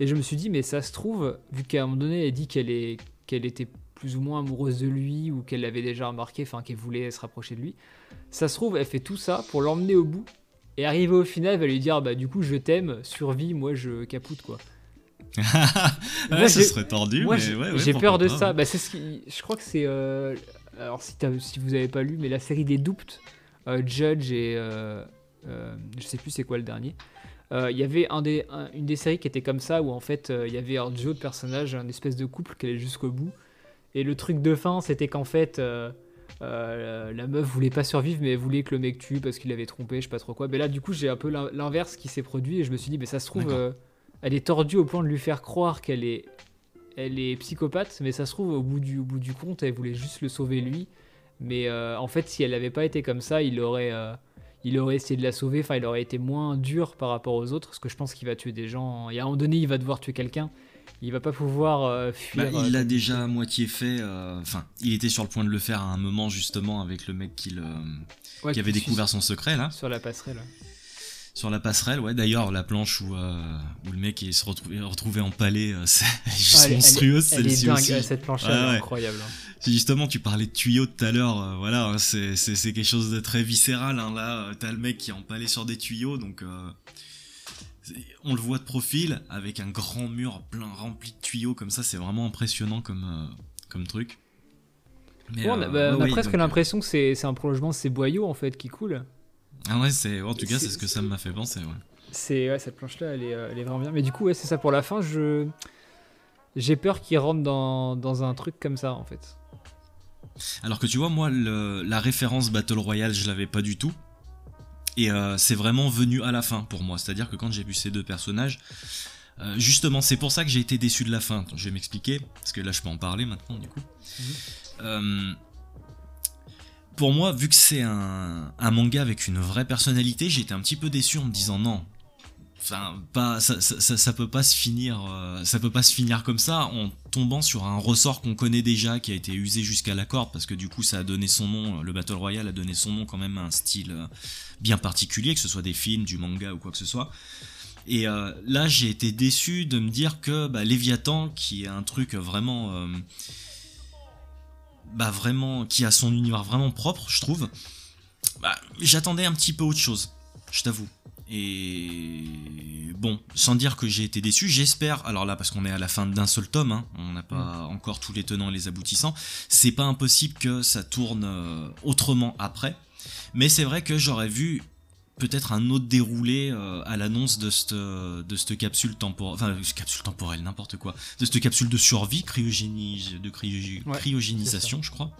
Et je me suis dit, mais ça se trouve, vu qu'à un moment donné, elle dit qu'elle est qu'elle était plus ou moins amoureuse de lui ou qu'elle l'avait déjà remarqué, enfin qu'elle voulait se rapprocher de lui. Ça se trouve, elle fait tout ça pour l'emmener au bout et arriver au final, elle va lui dire bah du coup je t'aime, survie, moi je capoute quoi. ouais, ça serait tordu, moi, j'ai peur de ça. Bah, c'est ce qui, je crois que c'est euh, alors si, si vous avez pas lu, mais la série des Duped, euh, Judge et euh, je sais plus c'est quoi le dernier. Euh, il y avait un des, une des séries qui était comme ça, où en fait euh, il y avait un duo de personnages, un espèce de couple qui allait jusqu'au bout. Et le truc de fin, c'était qu'en fait, euh, la meuf voulait pas survivre, mais elle voulait que le mec tue parce qu'il avait trompé, je sais pas trop quoi. Mais là, du coup, j'ai un peu l'inverse qui s'est produit, et je me suis dit, mais ça se trouve, elle est tordue au point de lui faire croire qu'elle est, elle est psychopathe, mais ça se trouve, au bout du, au bout du compte, elle voulait juste le sauver lui. Mais en fait, si elle n'avait pas été comme ça, il aurait il aurait essayé de la sauver, enfin il aurait été moins dur par rapport aux autres, parce que je pense qu'il va tuer des gens. Et à un moment donné, il va devoir tuer quelqu'un. Il va pas pouvoir euh, fuir. Bah, il l'a euh, déjà à moitié fait. Euh, enfin, il était sur le point de le faire à un moment justement avec le mec qui, le... qui avait découvert son secret là. Sur la passerelle. Sur la passerelle, ouais. D'ailleurs, la planche où, euh, où le mec est se retrouvé, retrouvé empalé, euh, c'est juste monstrueuse celle-ci aussi. Cette planche est incroyable. Hein. Justement, tu parlais de tuyaux tout à l'heure. Euh, voilà, hein, c'est quelque chose de très viscéral. Hein, là, t'as le mec qui est empalé sur des tuyaux, donc on le voit de profil avec un grand mur plein rempli de tuyaux comme ça. C'est vraiment impressionnant comme comme truc. Mais, on a, bah, presque l'impression que c'est un prolongement de ces boyaux en fait qui coulent. Ah ouais, c'est en tout cas c'est ce que ça m'a fait penser. Ouais. C'est ouais, cette planche là, elle est, euh, elle est, vraiment bien. Mais du coup, ouais, c'est ça pour la fin. Je j'ai peur qu'il rentre dans, dans, un truc comme ça en fait. Alors que tu vois, moi, le, la référence Battle Royale, je l'avais pas du tout. Et euh, c'est vraiment venu à la fin pour moi. C'est-à-dire que quand j'ai vu ces deux personnages, euh, justement, c'est pour ça que j'ai été déçu de la fin. je vais m'expliquer, parce que là, je peux en parler maintenant, du coup. Mhm pour moi, vu que c'est un, manga avec une vraie personnalité, j'étais un petit peu déçu en me disant non. Enfin, pas, ça, ça, peut pas se finir, euh, ça peut pas finir comme ça en tombant sur un ressort qu'on connaît déjà, qui a été usé jusqu'à la corde, parce que du coup, ça a donné son nom, le Battle Royale a donné son nom quand même à un style euh, bien particulier, que ce soit des films, du manga ou quoi que ce soit. Et euh, là, j'ai été déçu de me dire que bah, Léviathan, qui est un truc vraiment bah vraiment, qui a son univers vraiment propre, je trouve. Bah, j'attendais un petit peu autre chose, je t'avoue. Et bon, sans dire que j'ai été déçu, j'espère, alors là parce qu'on est à la fin d'un seul tome, hein, on n'a pas mm. encore tous les tenants et les aboutissants, c'est pas impossible que ça tourne euh, autrement après, mais c'est vrai que j'aurais vu peut-être un autre déroulé euh, à l'annonce de cette de cette capsule temporelle enfin capsule temporelle n'importe quoi de cette capsule de survie cryogénie de cryogénisation je crois.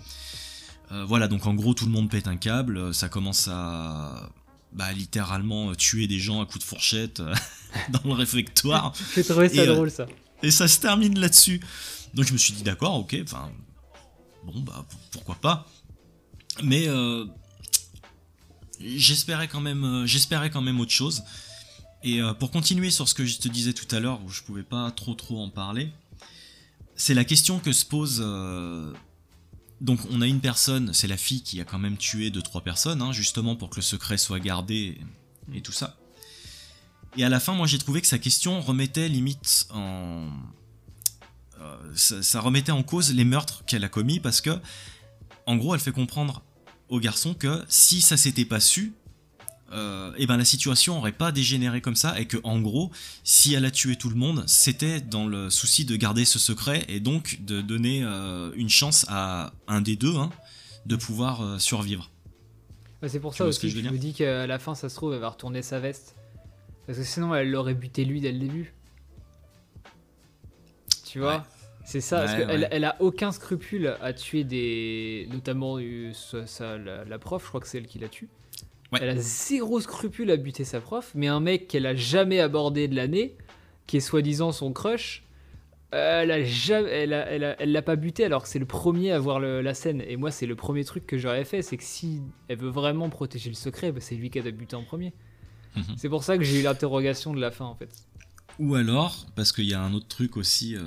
Euh, voilà donc en gros tout le monde pète un câble ça commence à bah, littéralement tuer des gens à coups de fourchette euh, dans le réfectoire. J'ai trouvé ça drôle ça. et ça se termine là-dessus. Donc je me suis dit d'accord ok enfin bon bah pourquoi pas. Mais j'espérais quand même, euh, j'espérais quand même autre chose. Et euh, pour continuer sur ce que je te disais tout à l'heure, où je pouvais pas trop trop en parler, c'est la question que se pose. Euh, donc on a une personne, c'est la fille qui a quand même tué deux trois personnes, hein, justement pour que le secret soit gardé et, tout ça. Et à la fin, moi j'ai trouvé que sa question remettait limite en, ça, remettait en cause les meurtres qu'elle a commis parce que, en gros, elle fait comprendre au garçon que si ça s'était pas su, euh, et eh ben la situation aurait pas dégénéré comme ça et que en gros si elle a tué tout le monde c'était dans le souci de garder ce secret et donc de donner euh, une chance à un des deux hein, de pouvoir euh, survivre. C'est pour ça aussi que je, me dis qu'à la fin ça se trouve elle va retourner sa veste. Parce que sinon elle l'aurait buté lui dès le début. Tu vois? C'est ça, parce qu'elle elle a aucun scrupule à tuer des. Notamment ça, la, prof, je crois que c'est elle qui la tue. Elle a zéro scrupule à buter sa prof, mais un mec qu'elle a jamais abordé de l'année, qui est soi-disant son crush, elle a jamais, elle, elle, l'a pas buté alors que c'est le premier à voir la scène. Et moi, c'est le premier truc que j'aurais fait, c'est que si elle veut vraiment protéger le secret, bah, c'est lui qui a buté en premier. Mhm. C'est pour ça que j'ai eu l'interrogation de la fin en fait. Ou alors, parce qu'il y a un autre truc aussi euh,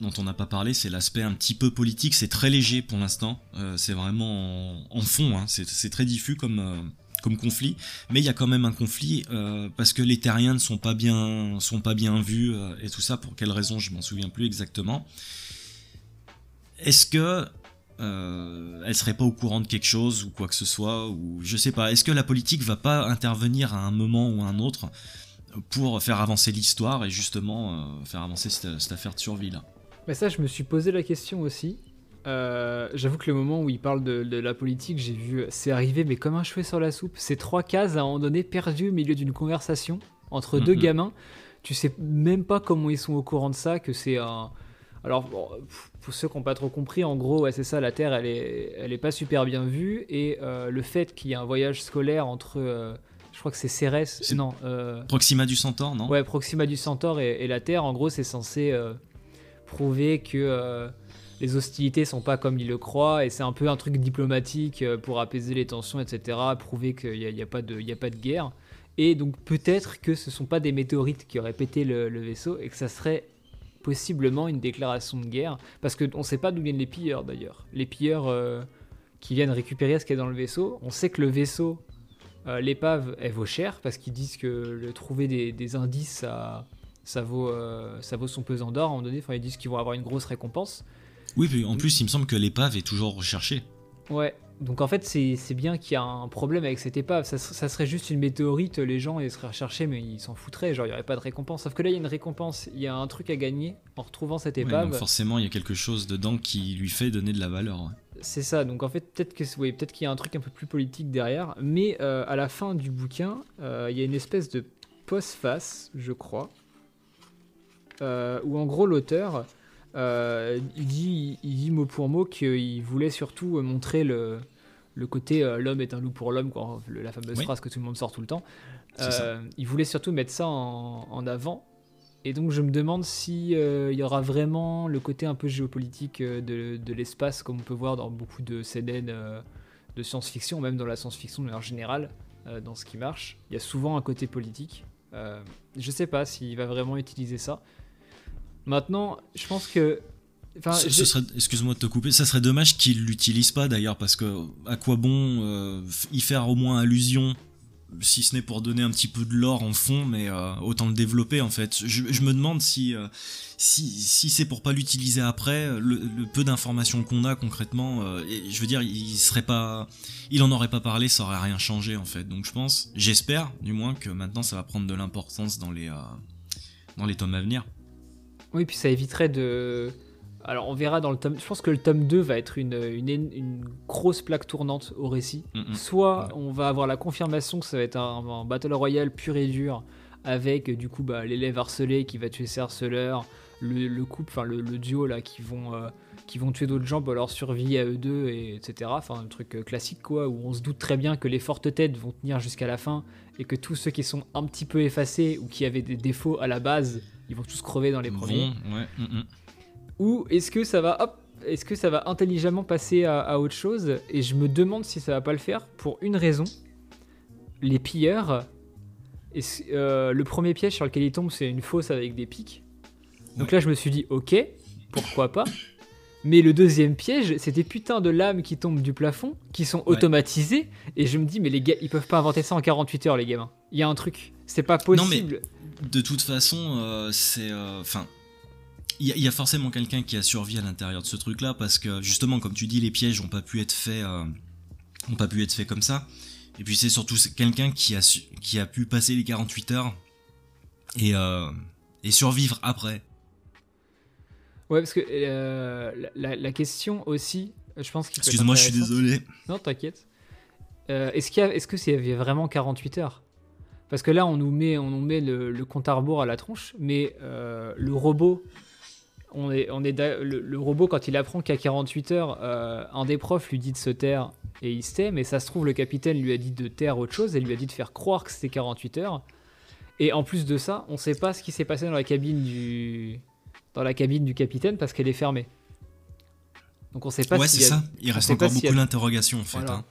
dont on n'a pas parlé, c'est l'aspect un petit peu politique. C'est très léger pour l'instant. Euh, c'est vraiment en, fond. Hein. C'est très diffus comme, euh, comme conflit. Mais il y a quand même un conflit parce que les terriens ne sont pas bien, sont pas bien vus et tout ça. Pour quelle raison, je m'en souviens plus exactement. Est-ce que elle serait pas au courant de quelque chose ou quoi que ce soit ou je sais pas. Est-ce que la politique va pas intervenir à un moment ou à un autre pour faire avancer l'histoire et justement euh, faire avancer cette, affaire de survie là. Mais ça, je me suis posé la question aussi. Euh, j'avoue que le moment où il parle de, la politique, j'ai vu, c'est arrivé, mais comme un cheveu sur la soupe. Ces trois cases à un moment donné perdues au milieu d'une conversation entre deux gamins. Tu sais même pas comment ils sont au courant de ça, que c'est un. Alors, pour ceux qui n'ont pas trop compris, en gros, ouais, c'est ça, la Terre, elle est, elle est pas super bien vue, et euh, le fait qu'il y ait un voyage scolaire entre je crois que c'est Cérès. Non. Euh, Proxima du Centaure, non? Ouais, Proxima du Centaure et, la Terre, en gros, c'est censé euh, prouver que euh, les hostilités sont pas comme ils le croient et c'est un peu un truc diplomatique pour apaiser les tensions, etc. Prouver qu'il n'y a, a, pas de, a pas de guerre. Et donc peut-être que ce sont pas des météorites qui auraient pété le, vaisseau et que ça serait possiblement une déclaration de guerre. Parce qu'on ne sait pas d'où viennent les pilleurs d'ailleurs. Les pilleurs qui viennent récupérer ce qu'il y a dans le vaisseau. On sait que le vaisseau euh, l'épave, elle vaut cher parce qu'ils disent que le, trouver des, indices, ça, ça, vaut, euh, ça vaut son pesant d'or à un moment donné. Enfin, ils disent qu'ils vont avoir une grosse récompense. Oui, puis en plus, il me semble que l'épave est toujours recherchée. Ouais, donc en fait, c'est bien qu'il y a un problème avec cette épave. Ça, serait juste une météorite, les gens ils seraient recherchés, mais ils s'en foutraient. Genre, il n'y aurait pas de récompense. Sauf que là, il y a une récompense. Il y a un truc à gagner en retrouvant cette épave. donc forcément, il y a quelque chose dedans qui lui fait donner de la valeur. C'est ça. Donc en fait, peut-être que oui, peut-être qu'il y a un truc un peu plus politique derrière. Mais euh, à la fin du bouquin, euh, il y a une espèce de post-face, je crois, euh, où en gros l'auteur euh, il, dit, il dit mot pour mot qu'il voulait surtout montrer le, le côté euh, l'homme est un loup pour l'homme, la fameuse phrase que tout le monde sort tout le temps. Euh, il voulait surtout mettre ça en, avant. Et donc je me demande s'il il y aura vraiment le côté un peu géopolitique de, de l'espace, comme on peut voir dans beaucoup de CNN de science-fiction, même dans la science-fiction de manière générale, dans ce qui marche. Il y a souvent un côté politique. je sais pas s'il va vraiment utiliser ça. Maintenant, je pense que. excuse-moi de te couper, ça serait dommage qu'il l'utilise pas d'ailleurs, parce que à quoi bon euh, y faire au moins allusion, si ce n'est pour donner un petit peu de l'or en fond, mais euh, autant le développer en fait. Je, me demande si, euh, si, si c'est pour pas l'utiliser après, le, peu d'informations qu'on a concrètement, je veux dire, il serait pas, il en aurait pas parlé, ça aurait rien changé en fait. Donc je pense, j'espère du moins que maintenant ça va prendre de l'importance dans les, dans les tomes à venir. Oui, puis ça éviterait de. Alors on verra dans le tome. Je pense que le tome 2 va être une, une, grosse plaque tournante au récit. Mm, mm. Soit on va avoir la confirmation que ça va être un, Battle Royale pur et dur avec du coup bah, l'élève harcelé qui va tuer ses harceleurs, le, couple, enfin le, duo là qui vont, euh, qui vont tuer d'autres gens pour leur survie à eux deux, et, etc. Enfin un truc euh, classique quoi, où on se doute très bien que les fortes têtes vont tenir jusqu'à la fin et que tous ceux qui sont un petit peu effacés ou qui avaient des défauts à la base ils vont tous crever dans les premiers. Mm, mm. Ou est-ce que ça va, hop, est-ce que ça va intelligemment passer à, autre chose Et je me demande si ça va pas le faire pour une raison. Les pilleurs, euh, le premier piège sur lequel ils tombent, c'est une fosse avec des pics. Donc là, je me suis dit, ok, pourquoi pas mais le deuxième piège, c'est des putains de lames qui tombent du plafond, qui sont automatisées. Et je me dis, mais les gars, ils peuvent pas inventer ça en 48 heures, les gamins. Il y a un truc. C'est pas possible de toute façon, euh, c'est. Euh, enfin. il y, a forcément quelqu'un qui a survécu à l'intérieur de ce truc-là parce que justement, comme tu dis, les pièges n'ont pas pu être faits, euh, ont pas pu être faits comme ça. Et puis c'est surtout quelqu'un qui a qui a pu passer les 48 heures et, et survivre après. Ouais, parce que la, question aussi, je pense qu'il. Excuse-moi, je suis désolé. Non, t'inquiète. est-ce qu'il est-ce que c'est vraiment 48 heures? Parce que là, on nous met, on nous met le, compte à rebours à la tronche, mais euh, le robot, on est, on est le, robot, quand il apprend qu'à 48 heures, euh, un des profs lui dit de se taire et il se tait, mais ça se trouve, le capitaine lui a dit de taire autre chose et lui a dit de faire croire que c'était 48 heures. Et en plus de ça, on ne sait pas ce qui s'est passé dans la cabine du, dans la cabine du capitaine parce qu'elle est fermée. Donc on sait pas. Ouais, c'est ça. Il reste encore beaucoup d'interrogations en fait. Hein.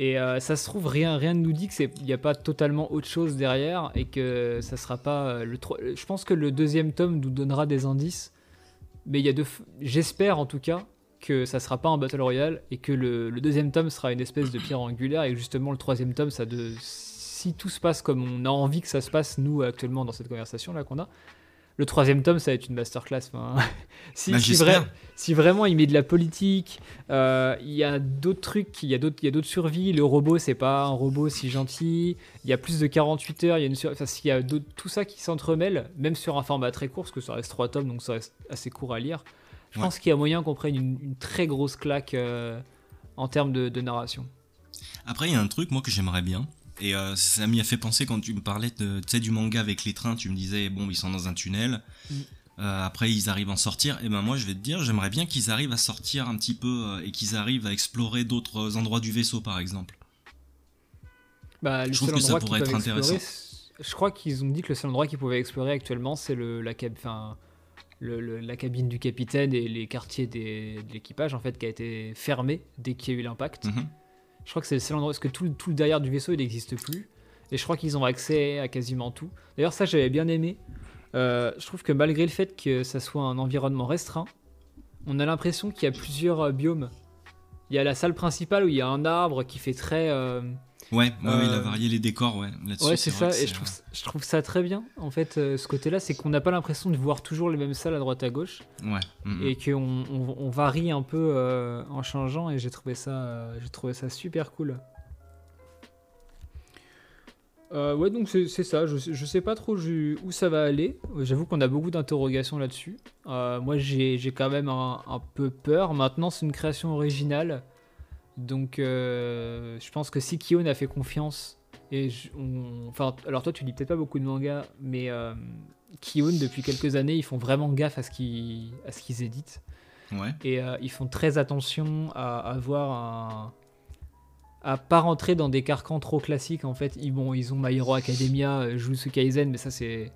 Et euh, ça se trouve, rien, rien ne nous dit qu'il n'y a pas totalement autre chose derrière et que ça sera pas. Euh, le Je pense que le deuxième tome nous donnera des indices, mais il y a J'espère en tout cas que ça sera pas un Battle Royale et que le, deuxième tome sera une espèce de pierre angulaire et justement le troisième tome, ça de. Si tout se passe comme on a envie que ça se passe, nous, actuellement, dans cette conversation là qu'on a, le troisième tome, ça va être une masterclass. si, si, vraiment il met de la politique, euh, il y a d'autres trucs, il y a d'autres survies. Le robot, c'est pas un robot si gentil. Il y a plus de 48 heures. Il y a, une sur... y a tout ça qui s'entremêle, même sur un format très court, parce que ça reste trois tomes, donc ça reste assez court à lire. Je pense qu'il y a moyen qu'on prenne une, très grosse claque euh, en termes de, de narration. Après, il y a un truc, moi, que j'aimerais bien et euh, ça m'y a fait penser quand tu me parlais de, du manga avec les trains, tu me disais, bon, ils sont dans un tunnel. Mm. Euh, après, ils arrivent à en sortir. Et ben moi, je vais te dire, j'aimerais bien qu'ils arrivent à sortir un petit peu euh, et qu'ils arrivent à explorer d'autres endroits du vaisseau, par exemple. Bah, je trouve que ça pourrait être intéressant. Je crois qu'ils ont dit que le seul endroit qu'ils pouvaient explorer actuellement, c'est le, la, le, la cabine du capitaine et les quartiers des, de l'équipage, en fait, qui a été fermé dès qu'il y a eu l'impact. Mm-hmm. Je crois que c'est le seul endroit, parce que tout, tout le derrière du vaisseau, il n'existe plus. Et je crois qu'ils ont accès à quasiment tout. D'ailleurs, ça, j'avais bien aimé. Euh, je trouve que malgré le fait que ça soit un environnement restreint, on a l'impression qu'il y a plusieurs euh, biomes. Il y a la salle principale où il y a un arbre qui fait très, euh, Ouais, il a Euh, varié les décors, ouais. Ouais, c'est ça, et je trouve, ça- je trouve ça très bien. En fait, euh, ce côté-là, c'est qu'on n'a pas l'impression de voir toujours les mêmes salles à droite à gauche, Ouais. mm, mm. et qu'on on, on varie un peu euh, en changeant, et j'ai trouvé ça, j'ai trouvé ça super cool. Ouais, donc c'est ça. Je, sais- je sais pas trop où ça va aller. J'avoue qu'on a beaucoup d'interrogations là-dessus. Moi, j'ai j'ai quand même un, un peu peur. Maintenant, c'est une création originale. Donc, euh, je pense que si Kion a fait confiance, et je- on- enfin, alors toi, tu lis peut-être pas beaucoup de mangas, mais euh, Kion, depuis quelques années, ils font vraiment gaffe à ce qu'ils à ce qu'ils éditent. Ouais. Et euh, ils font très attention à avoir un. à pas rentrer dans des carcans trop classiques en fait. Ils, bon, ils ont My Hero Academia, euh, Jujutsu Kaisen, mais ça c'est.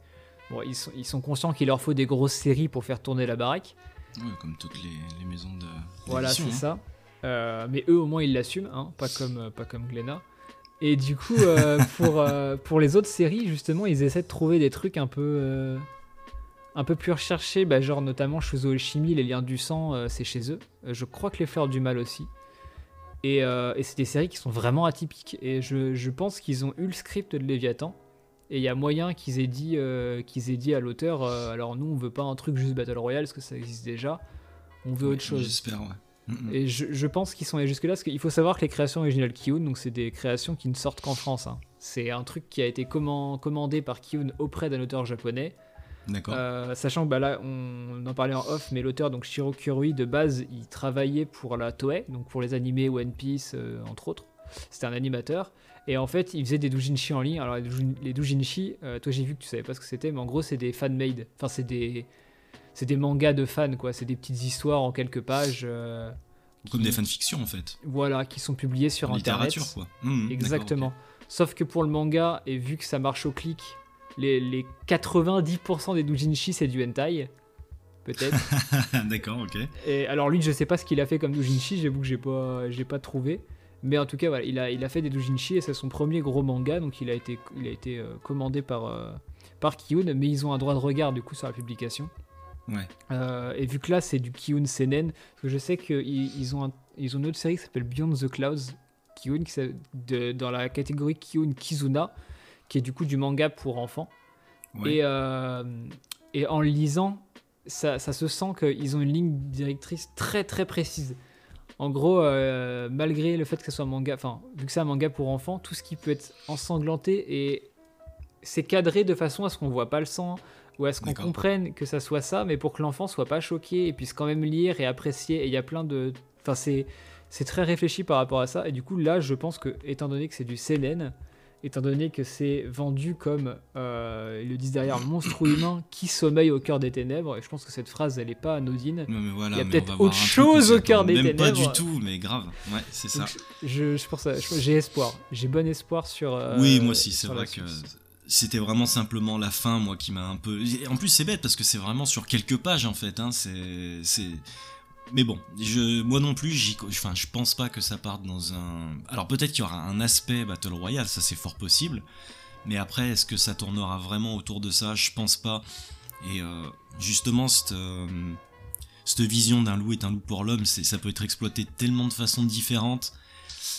Bon, ils sont, ils sont conscients qu'il leur faut des grosses séries pour faire tourner la baraque. Ouais, comme toutes les, les maisons de. Voilà, c'est hein. ça. Euh, mais eux, au moins, ils l'assument, hein, pas comme euh, pas comme Glenna. Et du coup, euh, pour, euh, pour les autres séries, justement, ils essaient de trouver des trucs un peu un peu plus recherchés, bah, genre notamment Shuzo Alchemy, les liens du sang, c'est chez eux. Je crois que les fleurs du mal aussi. Et, et c'est des séries qui sont vraiment atypiques. Et je, je pense qu'ils ont eu le script de Léviathan. Et il y a moyen qu'ils aient dit, qu'ils aient dit à l'auteur, alors nous, on veut pas un truc juste Battle Royale, parce que ça existe déjà. On veut autre chose. J'espère, ouais. Et je, je pense qu'ils sont allés jusque-là, parce qu'il faut savoir que les créations originales Kiyun, donc c'est des créations qui ne sortent qu'en France. hein. C'est un truc qui a été comman- commandé par Kiyun auprès d'un auteur japonais. D'accord. Euh, sachant que bah, là, on en parlait en off, mais l'auteur, donc Shiro Kuroi, de base, il travaillait pour la Toei, donc pour les animés One Piece, euh, entre autres. C'était un animateur. Et en fait, il faisait des doujinshi en ligne. Alors, les doujinshi, euh, toi, j'ai vu que tu savais pas ce que c'était, mais en gros, c'est des fan-made. Enfin, c'est des. C'est des mangas de fans, quoi. C'est des petites histoires en quelques pages. euh, Comme qui- des fanfictions, en fait. Voilà, qui sont publiés sur En Internet. littérature, quoi. Mm, mm, d'accord, Exactement. Sauf que pour le manga, et vu que ça marche au clic, les, les 90% des doujinshi, c'est du hentai. Peut-être. d'accord, ok. et alors lui, je sais pas ce qu'il a fait comme doujinshi, j'avoue que j'ai pas, j'ai pas trouvé. Mais en tout cas, voilà, il a, il a fait des doujinshi et c'est son premier gros manga, donc il a été, il a été euh, commandé par, euh, par Kiyun, mais ils ont un droit de regard du coup sur la publication. Ouais. Euh, et vu que là c'est du Kiyun Senen, parce que je sais qu'ils ils ont, un- ils ont une autre série qui s'appelle Beyond the Clouds, Kiyun, qui de- dans la catégorie Kiyun Kizuna, qui est du coup du manga pour enfants. Ouais. Et, euh, et en lisant, ça, ça se sent qu'ils ont une ligne directrice très très précise. En gros, euh, malgré le fait que ce soit un manga, enfin, vu que c'est un manga pour enfants, tout ce qui peut être ensanglanté et c'est cadré de façon à ce qu'on voit pas le sang ou à ce qu'on comprenne que ça soit ça, mais pour que l'enfant soit pas choqué et puisse quand même lire et apprécier. Et il y a plein de, enfin, c'est c'est très réfléchi par rapport à ça. Et du coup, là, je pense que étant donné que c'est du seinen, étant donné que c'est vendu comme euh, ils le disent derrière monstre humain qui sommeille au cœur des ténèbres, et je pense que cette phrase elle est pas anodine. Ouais, mais voilà, Il y a peut-être autre chose au cœur des Même pas ténèbres. du tout, mais grave. Ouais, c'est ça. Je, je pense, j'ai espoir, j'ai bon espoir sur. euh, oui, moi aussi, c'est vrai que. C'était vraiment simplement la fin, moi, qui m'a un peu. En plus, c'est bête parce que c'est vraiment sur quelques pages, en fait. Hein, c'est. Mais bon, je, moi non plus, enfin, je pense pas que ça parte dans un. Alors peut-être qu'il y aura un aspect Battle Royale, ça c'est fort possible. Mais après, est-ce que ça tournera vraiment autour de ça? Je pense pas. Et euh, justement, cette, euh, cette vision d'un loup est un loup pour l'homme, ça peut être exploité de tellement de façons différentes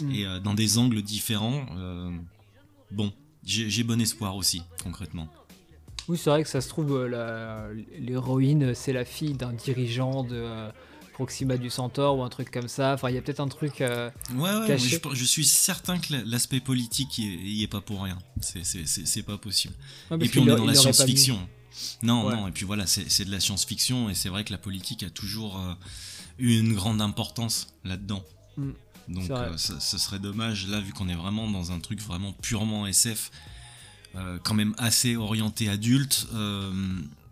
Mm. et euh, dans des angles différents. bon, j'ai, bon espoir aussi, concrètement. Oui, c'est vrai que ça se trouve, euh, l'héroïne, c'est la fille d'un dirigeant de euh, Proxima du Centaure ou un truc comme ça. Enfin, il y a peut-être un truc. euh, Ouais, ouais, Caché. je, je suis certain que la- l'aspect politique y est, pas pour rien. C'est, pas possible. ouais, Et puis on est dans la science-fiction. Non, Ouais. non, et puis voilà, c'est de la science-fiction, et c'est vrai que la politique a toujours euh, eu une grande importance là-dedans. Mm, Donc euh, ça- ce serait dommage, là, vu qu'on est vraiment dans un truc vraiment purement SF, euh, quand même assez orienté adulte, euh,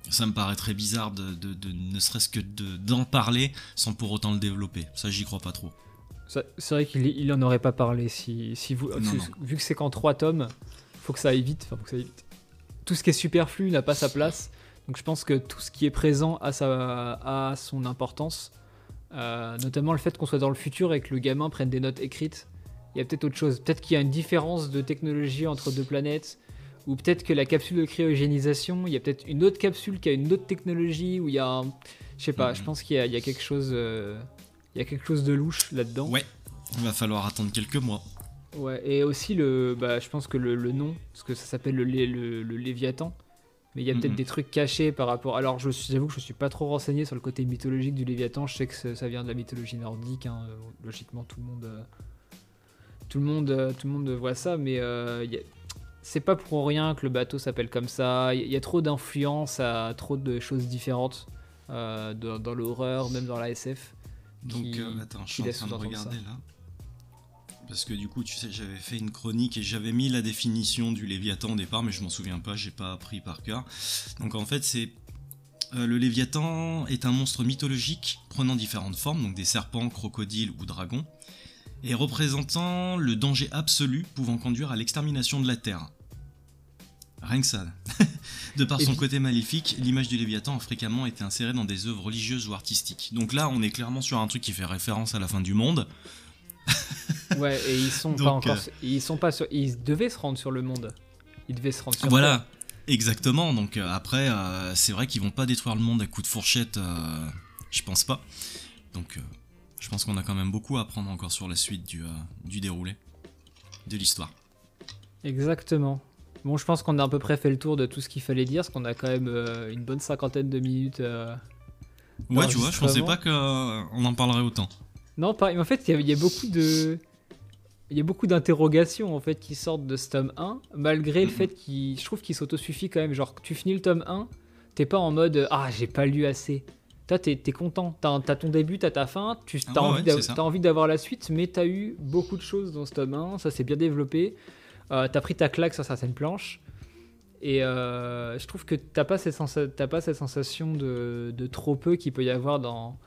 ça me paraît très bizarre de, de- de- ne serait-ce que de- d'en parler sans pour autant le développer. Ça, j'y crois pas trop. Ça- C'est vrai qu'il il en aurait pas parlé si, si vous. Non, vu- non. Vu que c'est qu'en trois tomes, faut que ça aille vite. Enfin, faut que ça aille vite. Tout ce qui est superflu n'a pas sa place. Donc je pense que tout ce qui est présent a, sa, a son importance. Euh, notamment le fait qu'on soit dans le futur et que le gamin prenne des notes écrites. Il y a peut-être autre chose. Peut-être qu'il y a une différence de technologie entre deux planètes. Ou peut-être que la capsule de cryogénisation, il y a peut-être une autre capsule qui a une autre technologie. Ou il y a un. Je sais pas, Mhm. je pense qu'il y, a- il y a quelque chose. euh, il y a quelque chose de louche là-dedans. Ouais, il va falloir attendre quelques mois. Ouais, et aussi, le, bah, je pense que le, le nom, parce que ça s'appelle le, le Léviathan, mais il y a peut-être Mhm. des trucs cachés par rapport. Alors, j'avoue que je suis pas trop renseigné sur le côté mythologique du Léviathan. Je sais que ça vient de la mythologie nordique. hein, euh, Logiquement, tout le monde, euh, tout le monde, euh, tout le monde voit ça, mais euh, a- c'est pas pour rien que le bateau s'appelle comme ça. Il y, a trop d'influence à trop de choses différentes dans, dans l'horreur, même dans la SF. Donc, qui- euh, attends, je suis en train de regarder ça. là. Parce que du coup, tu sais, j'avais fait une chronique et j'avais mis la définition du Léviathan au départ, mais je m'en souviens pas, j'ai pas appris par cœur. Donc en fait, c'est. euh, le Léviathan est un monstre mythologique prenant différentes formes, donc des serpents, crocodiles ou dragons, et représentant le danger absolu pouvant conduire à l'extermination de la Terre. Rien que ça. de par Et son puis- côté maléfique, l'image du Léviathan a fréquemment été insérée dans des œuvres religieuses ou artistiques. Donc là, on est clairement sur un truc qui fait référence à la fin du monde. Ouais, et ils sont pas encore. Ils sont pas sur. Ils devaient se rendre sur le monde. Ils devaient se rendre sur. Voilà, exactement. Donc euh, après, euh, c'est vrai qu'ils vont pas détruire le monde à coups de fourchette, euh, je pense pas. Donc euh, je pense qu'on a quand même beaucoup à apprendre encore sur la suite du, du déroulé de l'histoire. Exactement. Bon, je pense qu'on a à peu près fait le tour de tout ce qu'il fallait dire, parce qu'on a quand même une bonne cinquantaine de minutes. Ouais, tu vois, je pensais pas qu'on en parlerait autant. Non, pas. Mais en fait, il y a- il y, a beaucoup de. Il y a beaucoup d'interrogations en fait qui sortent de ce tome 1, malgré le Mhm. fait qu'il. Je trouve qu'il s'autosuffit quand même. Genre, tu finis le tome 1, t'es pas en mode Ah, j'ai pas lu assez. Toi, t'es es content. T'as as ton début, t'as ta fin, tu Ah as envie ouais, envie d'avoir la suite, mais t'as eu beaucoup de choses dans ce tome 1, ça s'est bien développé. Euh, t'as pris ta claque sur certaines planches. Et euh, je trouve que t'as pas cette, t'as pas cette sensation de, de trop peu qu'il peut y avoir dans,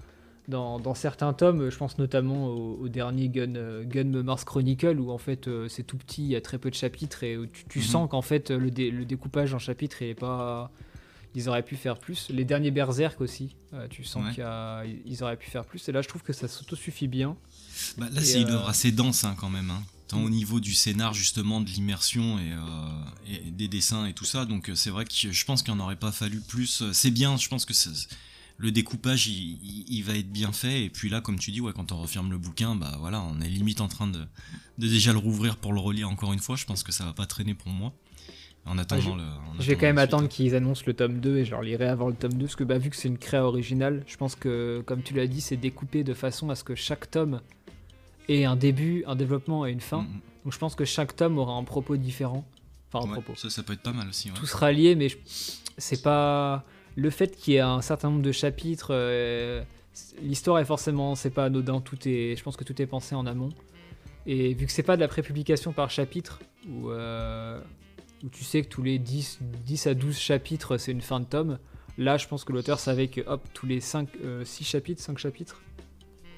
dans, dans certains tomes. Je pense notamment au, au dernier Gun, euh, Gun Mars Chronicle où en fait euh, c'est tout petit, il y a très peu de chapitres et où tu, tu Mhm. sens qu'en fait le, dé- le découpage en chapitres il est pas. Ils auraient pu faire plus. Les derniers Berserk aussi, euh, tu sens Ouais. qu'il y a- ils auraient pu faire plus. Et là, je trouve que ça s'autosuffit bien. Bah, là, c'est une œuvre assez dense hein, quand même. hein. Tant Mm. au niveau du scénar, justement, de l'immersion et, euh, et des dessins et tout ça. Donc, c'est vrai que je pense qu'il n'en aurait pas fallu plus. C'est bien, je pense que c'est- le découpage, il, il- il va être bien fait. Et puis là, comme tu dis, ouais, quand on referme le bouquin, bah voilà, on est limite en train de, de déjà le rouvrir pour le relire encore une fois. Je pense que ça va pas traîner pour moi. En attendant le. en Je vais quand même attendre qu'ils annoncent le tome 2 et je leur lirai avant le tome 2 parce que bah, vu que c'est une créa originale, je pense que comme tu l'as dit, c'est découpé de façon à ce que chaque tome ait un début, un développement et une fin. Mm, mm. Donc je pense que chaque tome aura un propos différent. Enfin, un Ouais, propos. ça, ça peut être pas mal aussi. ouais. Tout sera lié, mais je- c'est pas le fait qu'il y ait un certain nombre de chapitres. euh, L'histoire est forcément, c'est pas anodin. Tout est, je pense que tout est pensé en amont. Et vu que c'est pas de la prépublication par chapitre, où, euh, tu sais que tous les 10, 10 à 12 chapitres, c'est une fin de tome, là, je pense que l'auteur savait que, hop, tous les 5, 6 chapitres, 5 chapitres,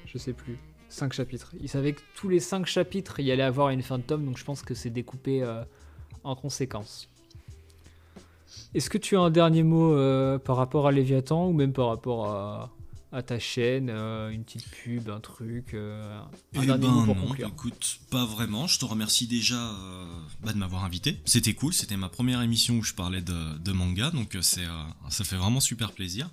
je sais plus, 5 chapitres. Il savait que tous les 5 chapitres, il y allait avoir une fin de tome, donc je pense que c'est découpé euh, en conséquence. Est-ce que tu as un dernier mot euh, par rapport à Léviathan ou même par rapport à, à ta chaîne, euh, une petite pub, un truc, euh, un Eh dernier ben mot pour non, conclure? écoute, pas vraiment. Je te remercie déjà bah, de m'avoir invité. C'était cool, c'était ma première émission où je parlais de, de manga, donc c'est, ça fait vraiment super plaisir.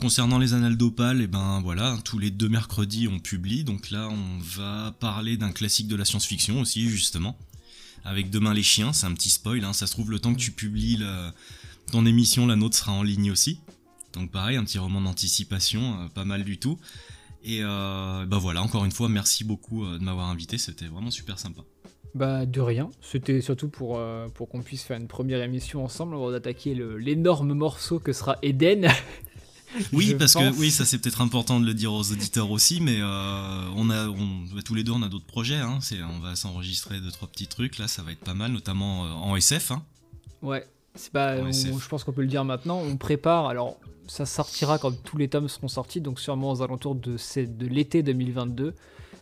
Concernant les annales d'Opale, et ben voilà, tous les deux mercredis on publie, donc là on va parler d'un classique de la science-fiction aussi justement, avec Demain les chiens, c'est un petit spoil, hein, ça se trouve le temps que tu publies ton émission, la nôtre sera en ligne aussi. Donc pareil, un petit roman d'anticipation, euh, pas mal du tout. Et euh, bah voilà, encore une fois, merci beaucoup euh, de m'avoir invité, c'était vraiment super sympa. Bah de rien, c'était surtout pour, euh, pour qu'on puisse faire une première émission ensemble avant d'attaquer l'énorme morceau que sera Eden. Oui, parce pense. que oui, ça c'est peut-être important de le dire aux auditeurs aussi, mais euh, on a, on, bah, tous les deux, on a d'autres projets. Hein, on va s'enregistrer deux trois petits trucs. Là, ça va être pas mal, notamment euh, en SF. Hein. Ouais, c'est pas, on- je pense qu'on peut le dire maintenant. On prépare, alors ça sortira quand tous les tomes seront sortis, donc sûrement aux alentours de, de l'été 2022.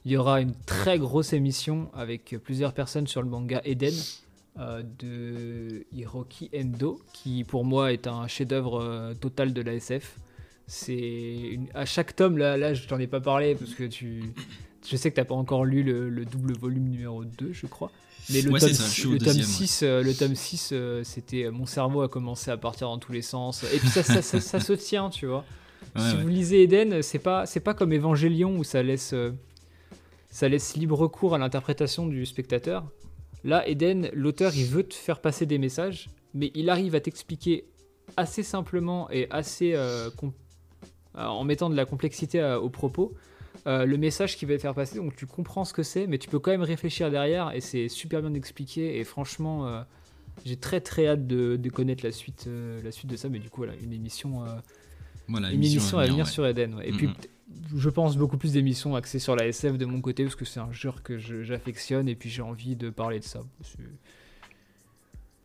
Il y aura une très grosse émission avec plusieurs personnes sur le manga Eden euh, de Hiroki Endo, qui pour moi est un chef-d'œuvre euh, total de la SF. C'est une- à chaque tome, là, là je t'en ai pas parlé parce que tu. Je sais que t'as pas encore lu le, le double volume numéro 2, je crois. Mais le Ouais, tome, ça, le tome deuxième, ouais. 6, euh, le tome 6 euh, c'était euh, mon cerveau a commencé à partir dans tous les sens. Et puis ça, ça, ça- ça se tient, tu vois. Ouais, si ouais. vous lisez Eden, c'est pas, c'est pas comme Evangelion où ça laisse. euh, ça laisse libre cours à l'interprétation du spectateur. Là, Eden, l'auteur, il veut te faire passer des messages, mais il arrive à t'expliquer assez simplement et assez euh, en mettant de la complexité aux propos le message qu'il va te faire passer. Donc tu comprends ce que c'est, mais tu peux quand même réfléchir derrière et c'est super bien expliqué. Et franchement, j'ai très très hâte de, connaître la suite, la suite de ça. Mais du coup, voilà, une émission voilà, une émission, à venir, sur Eden. Et puis, je pense beaucoup plus d'émissions axées sur la SF de mon côté, parce que c'est un genre que j'affectionne, et puis j'ai envie de parler de ça.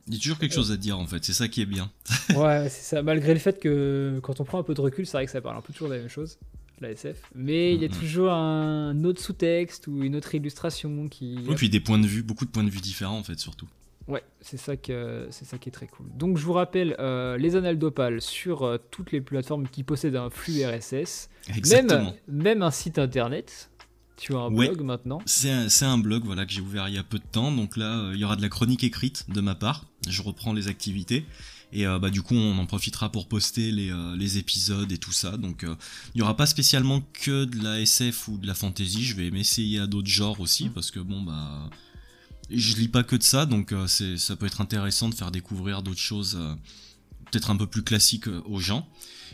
Il y a toujours quelque chose à dire en fait, c'est ça qui est bien. ouais, c'est ça. Malgré le fait que quand on prend un peu de recul, c'est vrai que ça parle un peu toujours de la même chose, la SF. Mais il y a toujours un autre sous-texte ou une autre illustration qui. Et puis des points de vue, beaucoup de points de vue différents en fait, surtout. Ouais, c'est ça, que, c'est ça qui est très cool. Donc je vous rappelle, euh, les annales d'Opal sur euh, toutes les plateformes qui possèdent un flux RSS. Même, même un site internet. Tu as un blog maintenant C'est un, un blog voilà, que j'ai ouvert il y a peu de temps. Donc là, euh, il y aura de la chronique écrite de ma part. Je reprends les activités. Et bah, du coup, on en profitera pour poster les, les épisodes et tout ça. Donc il n'y aura pas spécialement que de la SF ou de la fantasy. Je vais m'essayer à d'autres genres aussi. Mm. Parce que bon, bah je lis pas que de ça, donc euh, c'est, ça peut être intéressant de faire découvrir d'autres choses euh, peut-être un peu plus classiques euh, aux gens.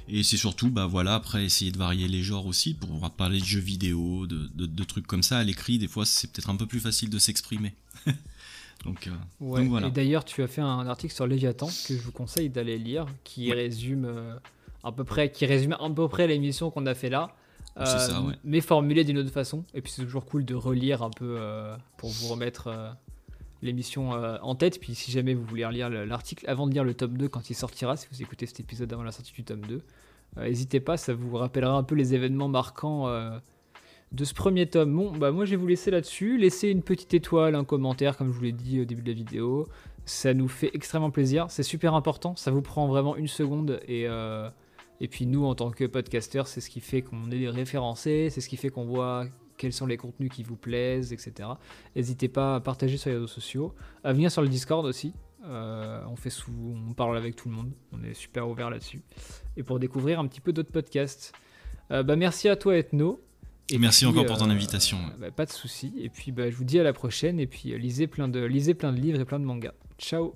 Et c'est surtout, bah voilà, après essayer de varier les genres aussi pour parler de jeux vidéo, de, de, trucs comme ça. À l'écrit, des fois, c'est peut-être un peu plus facile de s'exprimer. donc, voilà. Et d'ailleurs, tu as fait un article sur Léviathan que je vous conseille d'aller lire, qui résume à peu près, qui résume à peu près l'émission qu'on a fait là. ça, ouais. mais formulé d'une autre façon. Et puis c'est toujours cool de relire un peu pour vous remettre l'émission euh, en tête. Puis si jamais vous voulez relire l'article avant de lire le tome 2 quand il sortira, si vous écoutez cet épisode avant la sortie du tome 2, euh, n'hésitez pas, ça vous rappellera un peu les événements marquants euh, de ce premier tome. Bon, bah moi je vais vous laisser là-dessus. Laissez une petite étoile, un commentaire, comme je vous l'ai dit au début de la vidéo. Ça nous fait extrêmement plaisir. C'est super important. Ça vous prend vraiment une seconde. Et, et puis nous, en tant que podcasteurs, c'est ce qui fait qu'on est référencés. C'est ce qui fait qu'on voit quels sont les contenus qui vous plaisent, etc. N'hésitez pas à partager sur les réseaux sociaux, à venir sur le Discord aussi. Euh, on fait on parle avec tout le monde, on est super ouvert là-dessus. Et pour découvrir un petit peu d'autres podcasts. Euh, bah, merci à toi Ethno. Et merci encore pour ton euh, invitation. Bah, pas de souci. Et puis bah, je vous dis à la prochaine. Et puis lisez plein de, lisez plein de livres et plein de mangas. Ciao.